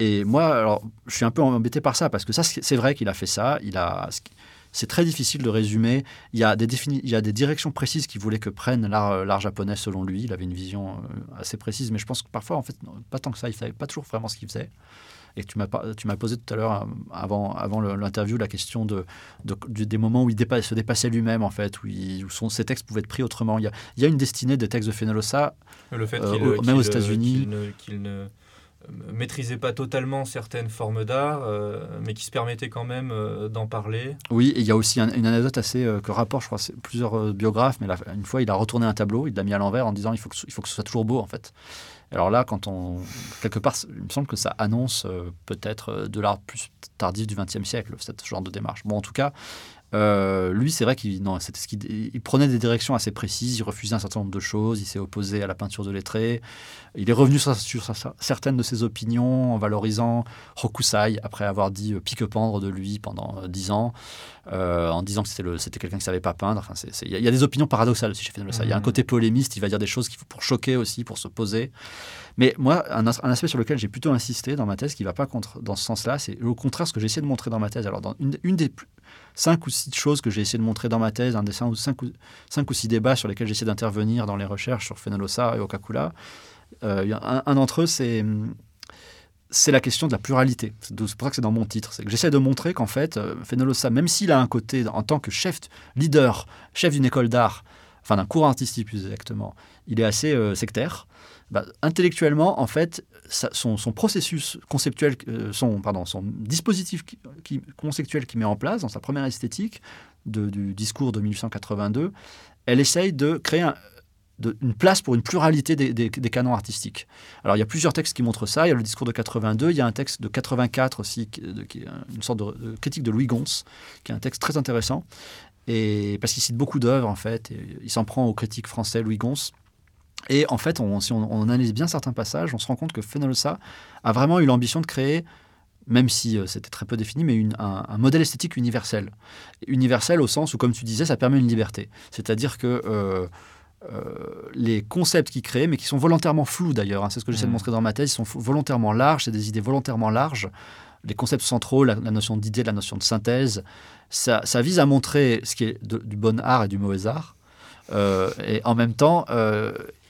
Et moi, alors, je suis un peu embêté par ça parce que ça, c'est vrai qu'il a fait ça. Il a c'est très difficile de résumer. Il y a des, il y a des directions précises qu'il voulait que prenne l'art japonais selon lui. Il avait une vision euh, assez précise, mais je pense que parfois, en fait, pas tant que ça, il savait pas toujours vraiment ce qu'il faisait. Et tu m'as, posé tout à l'heure, euh, avant, avant l'interview, la question de, des moments où il se dépassait lui-même, en fait, où, où son, ses textes pouvaient être pris autrement. Il y a, il y a une destinée des textes de Fenelosa, le fait euh, même aux États-Unis. qu'il ne maîtrisait pas totalement certaines formes d'art, euh, mais qui se permettait quand même euh, d'en parler. Oui, et il y a aussi une anecdote assez euh, que rapporte, je crois, plusieurs biographes, mais une fois, il a retourné un tableau, il l'a mis à l'envers en disant il faut, que, il faut que ce soit toujours beau, en fait. Alors là, quand on quelque part, il me semble que ça annonce peut-être de l'art plus tardif du XXe siècle, ce genre de démarche. Bon, en tout cas, Euh, lui, c'est vrai qu'il non, c'était ce qu'il il prenait des directions assez précises, il refusait un certain nombre de choses, il s'est opposé à la peinture de lettrés. Il est revenu sur, sur, certaines de ses opinions en valorisant Hokusai après avoir dit euh, pique-pendre de lui pendant euh, dix ans, en disant que c'était, c'était quelqu'un qui savait pas peindre. Enfin, il y, a des opinions paradoxales chez Fenolsa. Il y a un mmh. côté polémiste, il va dire des choses faut pour choquer aussi, pour se poser. Mais moi, un, aspect sur lequel j'ai plutôt insisté dans ma thèse, qui ne va pas contre, dans ce sens-là, c'est au contraire ce que j'ai essayé de montrer dans ma thèse. Alors, une, des cinq ou six choses que j'ai essayé de montrer dans ma thèse, un des cinq ou, cinq ou, six débats sur lesquels j'ai essayé d'intervenir dans les recherches sur Fenolosa et Okakula. Euh, un, d'entre eux, c'est c'est la question de la pluralité. C'est pour ça que c'est dans mon titre. C'est que j'essaie de montrer qu'en fait, euh, Fenolosa, même s'il a un côté, en tant que chef, leader, chef d'une école d'art, enfin d'un cours artistique plus exactement, il est assez euh, sectaire. Bah, intellectuellement, en fait, son, processus conceptuel, euh, son, pardon, son dispositif qui, conceptuel qu'il met en place dans sa première esthétique du discours de 1882, elle essaye de créer une place pour une pluralité des, canons artistiques. Alors il y a plusieurs textes qui montrent ça. Il y a le discours de 82, il y a un texte de 84 aussi, qui, est une sorte de, critique de Louis Gons, qui est un texte très intéressant, et, parce qu'il cite beaucoup d'œuvres en fait. il s'en prend aux critiques français Louis Gons. Et en fait, si on, analyse bien certains passages, on se rend compte que Fenolsa a vraiment eu l'ambition de créer, même si euh, c'était très peu défini, mais un, modèle esthétique universel. Universel au sens où, comme tu disais, ça permet une liberté. C'est-à-dire que euh, euh, les concepts qu'il crée, mais qui sont volontairement flous d'ailleurs, hein, c'est ce que j'essaie de mmh. montrer dans ma thèse, ils sont volontairement larges, c'est des idées volontairement larges. Les concepts centraux, la, notion d'idée, la notion de synthèse, ça, vise à montrer ce qui est du bon art et du mauvais art. Et en même temps,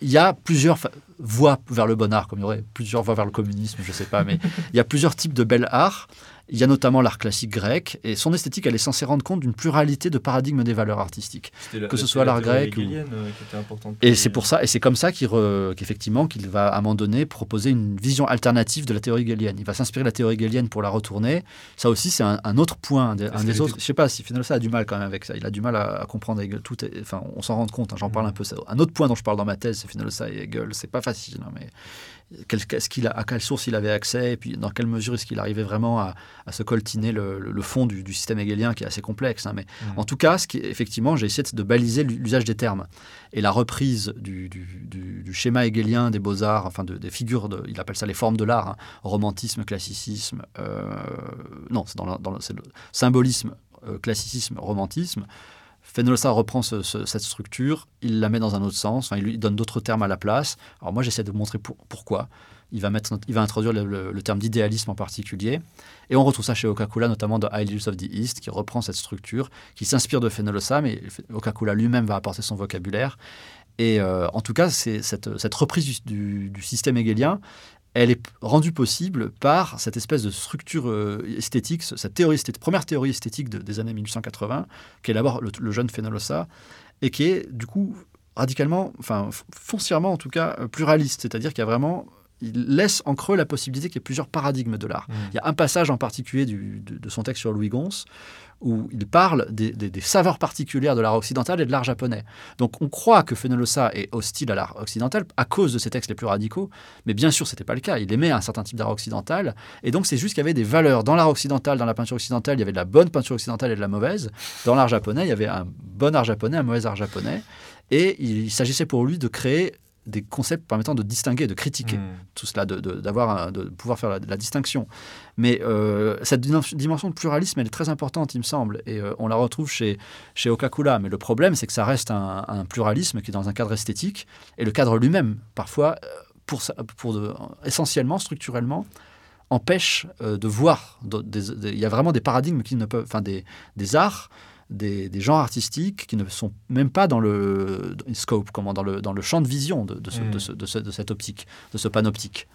il y a plusieurs voies vers le bon art, comme il y aurait plusieurs voies vers le communisme, je ne sais pas, mais il y a plusieurs types de bel art. Il y a notamment l'art classique grec, et son esthétique, elle est censée rendre compte d'une pluralité de paradigmes des valeurs artistiques. que ce soit l'art grec. Ou... Euh, et c'est pour ça, et c'est comme ça qu'effectivement, qu'il va à un moment donné proposer une vision alternative de la théorie hegelienne. Il va s'inspirer de la théorie hegelienne pour la retourner. Ça aussi, c'est un, autre point, un, des, autres. Je sais pas si finalement ça a du mal quand même avec ça. Il a du mal à, comprendre Hegel. Tout enfin, on s'en rend compte. Hein, j'en parle un peu. Un autre point dont je parle dans ma thèse, c'est finalement ça et Hegel. C'est pas facile, hein, mais ce qu'il a, à quelle source il avait accès, et puis dans quelle mesure est-ce qu'il arrivait vraiment à, se coltiner le, fond du, système hegelien qui est assez complexe. Hein. mais mmh. en tout cas, ce qui, effectivement, j'ai essayé de baliser l'usage des termes. Et la reprise du, schéma hegelien des beaux-arts, enfin des figures, de, il appelle ça les formes de l'art, hein. romantisme, classicisme, euh, non, c'est dans, le symbolisme, euh, classicisme, romantisme. Fenolsa reprend cette structure, il la met dans un autre sens, il lui donne d'autres termes à la place. Alors moi, j'essaie de montrer pourquoi. Il va, mettre, il va introduire le, terme d'idéalisme en particulier. Et on retrouve ça chez Okakula, notamment dans Ideals of the East, qui reprend cette structure, qui s'inspire de Fenolsa, mais Okakula lui-même va apporter son vocabulaire. Et euh, en tout cas, c'est cette, cette, reprise du, du, système hegelien, elle est rendue possible par cette espèce de structure euh, esthétique, cette théorie première théorie esthétique des années 1880, qu'élabore le, le jeune Fenolosa, et qui est du coup radicalement, enfin foncièrement en tout cas, euh, pluraliste, c'est-à-dire qu'il y a vraiment il laisse en creux la possibilité qu'il y ait plusieurs paradigmes de l'art. Mmh. Il y a un passage en particulier de, son texte sur Louis Gons où il parle des, saveurs particulières de l'art occidental et de l'art japonais. Donc on croit que Fenollosa est hostile à l'art occidental à cause de ses textes les plus radicaux, mais bien sûr ce n'était pas le cas. Il aimait un certain type d'art occidental, et donc c'est juste qu'il y avait des valeurs dans l'art occidental, dans la peinture occidentale, il y avait de la bonne peinture occidentale et de la mauvaise. Dans l'art japonais, il y avait un bon art japonais, un mauvais art japonais, et il s'agissait pour lui de créer des concepts permettant de distinguer, de critiquer hmm. tout cela, de, d'avoir, de, pouvoir faire la, distinction. Mais euh, cette dimension de pluralisme, elle est très importante, il me semble, et euh, on la retrouve chez, chez Okakula. Mais le problème, c'est que ça reste un, pluralisme qui est dans un cadre esthétique, et le cadre lui-même, parfois, euh, pour, pour essentiellement, structurellement, empêche de voir. Il y a vraiment des paradigmes qui ne peuvent, enfin des, des arts des, genres artistiques qui ne sont même pas dans le scope, comment, dans, le, dans le champ de vision de, de, ce, de, cette optique, de ce panoptique.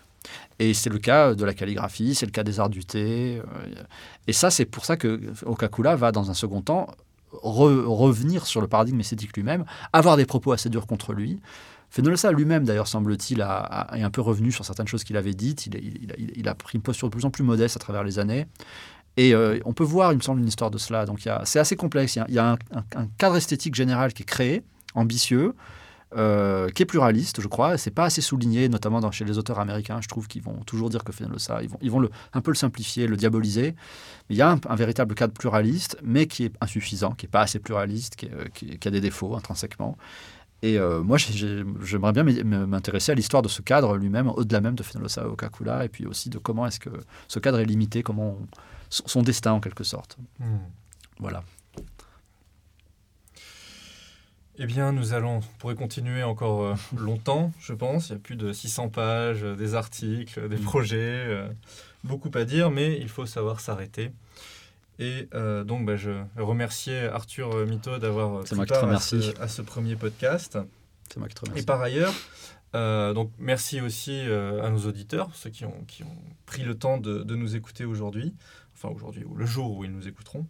Et c'est le cas de la calligraphie, c'est le cas des arts du thé. Euh, et ça, c'est pour ça que Okakula va, dans un second temps, revenir sur le paradigme esthétique lui-même, avoir des propos assez durs contre lui. Fenolsa lui-même, d'ailleurs, semble-t-il, est un peu revenu sur certaines choses qu'il avait dites. Il, il, il, a pris une posture de plus en plus modeste à travers les années. Et euh, on peut voir, il me semble, une histoire de cela. Donc c'est assez complexe. Il y a, un, cadre esthétique général qui est créé, ambitieux, euh, qui est pluraliste, je crois. C'est pas assez souligné, notamment chez les auteurs américains. Je trouve qu'ils vont toujours dire que Fenollosa, ils vont, un peu le simplifier, le diaboliser. Il y a un, véritable cadre pluraliste, mais qui est insuffisant, qui est pas assez pluraliste, qui, qui, a des défauts intrinsèquement. Et euh, moi, j'aimerais bien m'intéresser à l'histoire de ce cadre lui-même, au-delà même de Fenollosa Okakula, et puis aussi de comment est-ce que ce cadre est limité, comment son destin en quelque sorte. Hmm. Voilà. Eh bien, nous allons, on pourrait continuer encore euh, longtemps, je pense. Il y a plus de 600 pages, euh, des articles, des hmm. projets, beaucoup à dire, mais il faut savoir s'arrêter. Et euh, donc, bah, je remerciais Arthur Mito d'avoir pris part à ce, à ce, premier podcast. C'est moi qui te remercie. Et par ailleurs, euh, donc merci aussi euh, à nos auditeurs, ceux qui ont, qui ont pris le temps de, de nous écouter aujourd'hui, enfin aujourd'hui ou le jour où ils nous écouteront.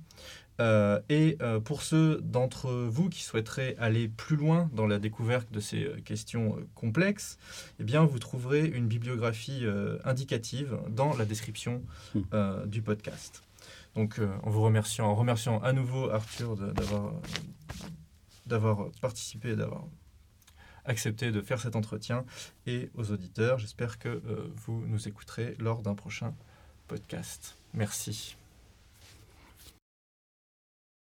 et pour ceux d'entre vous qui souhaiteraient aller plus loin dans la découverte de ces questions complexes, eh bien vous trouverez une bibliographie indicative dans la description hmm. du podcast. Donc, euh, en vous remerciant, en remerciant à nouveau Arthur d'avoir d'avoir participé, d'avoir accepté de faire cet entretien, et aux auditeurs, j'espère que euh, vous nous écouterez lors d'un prochain podcast. Merci.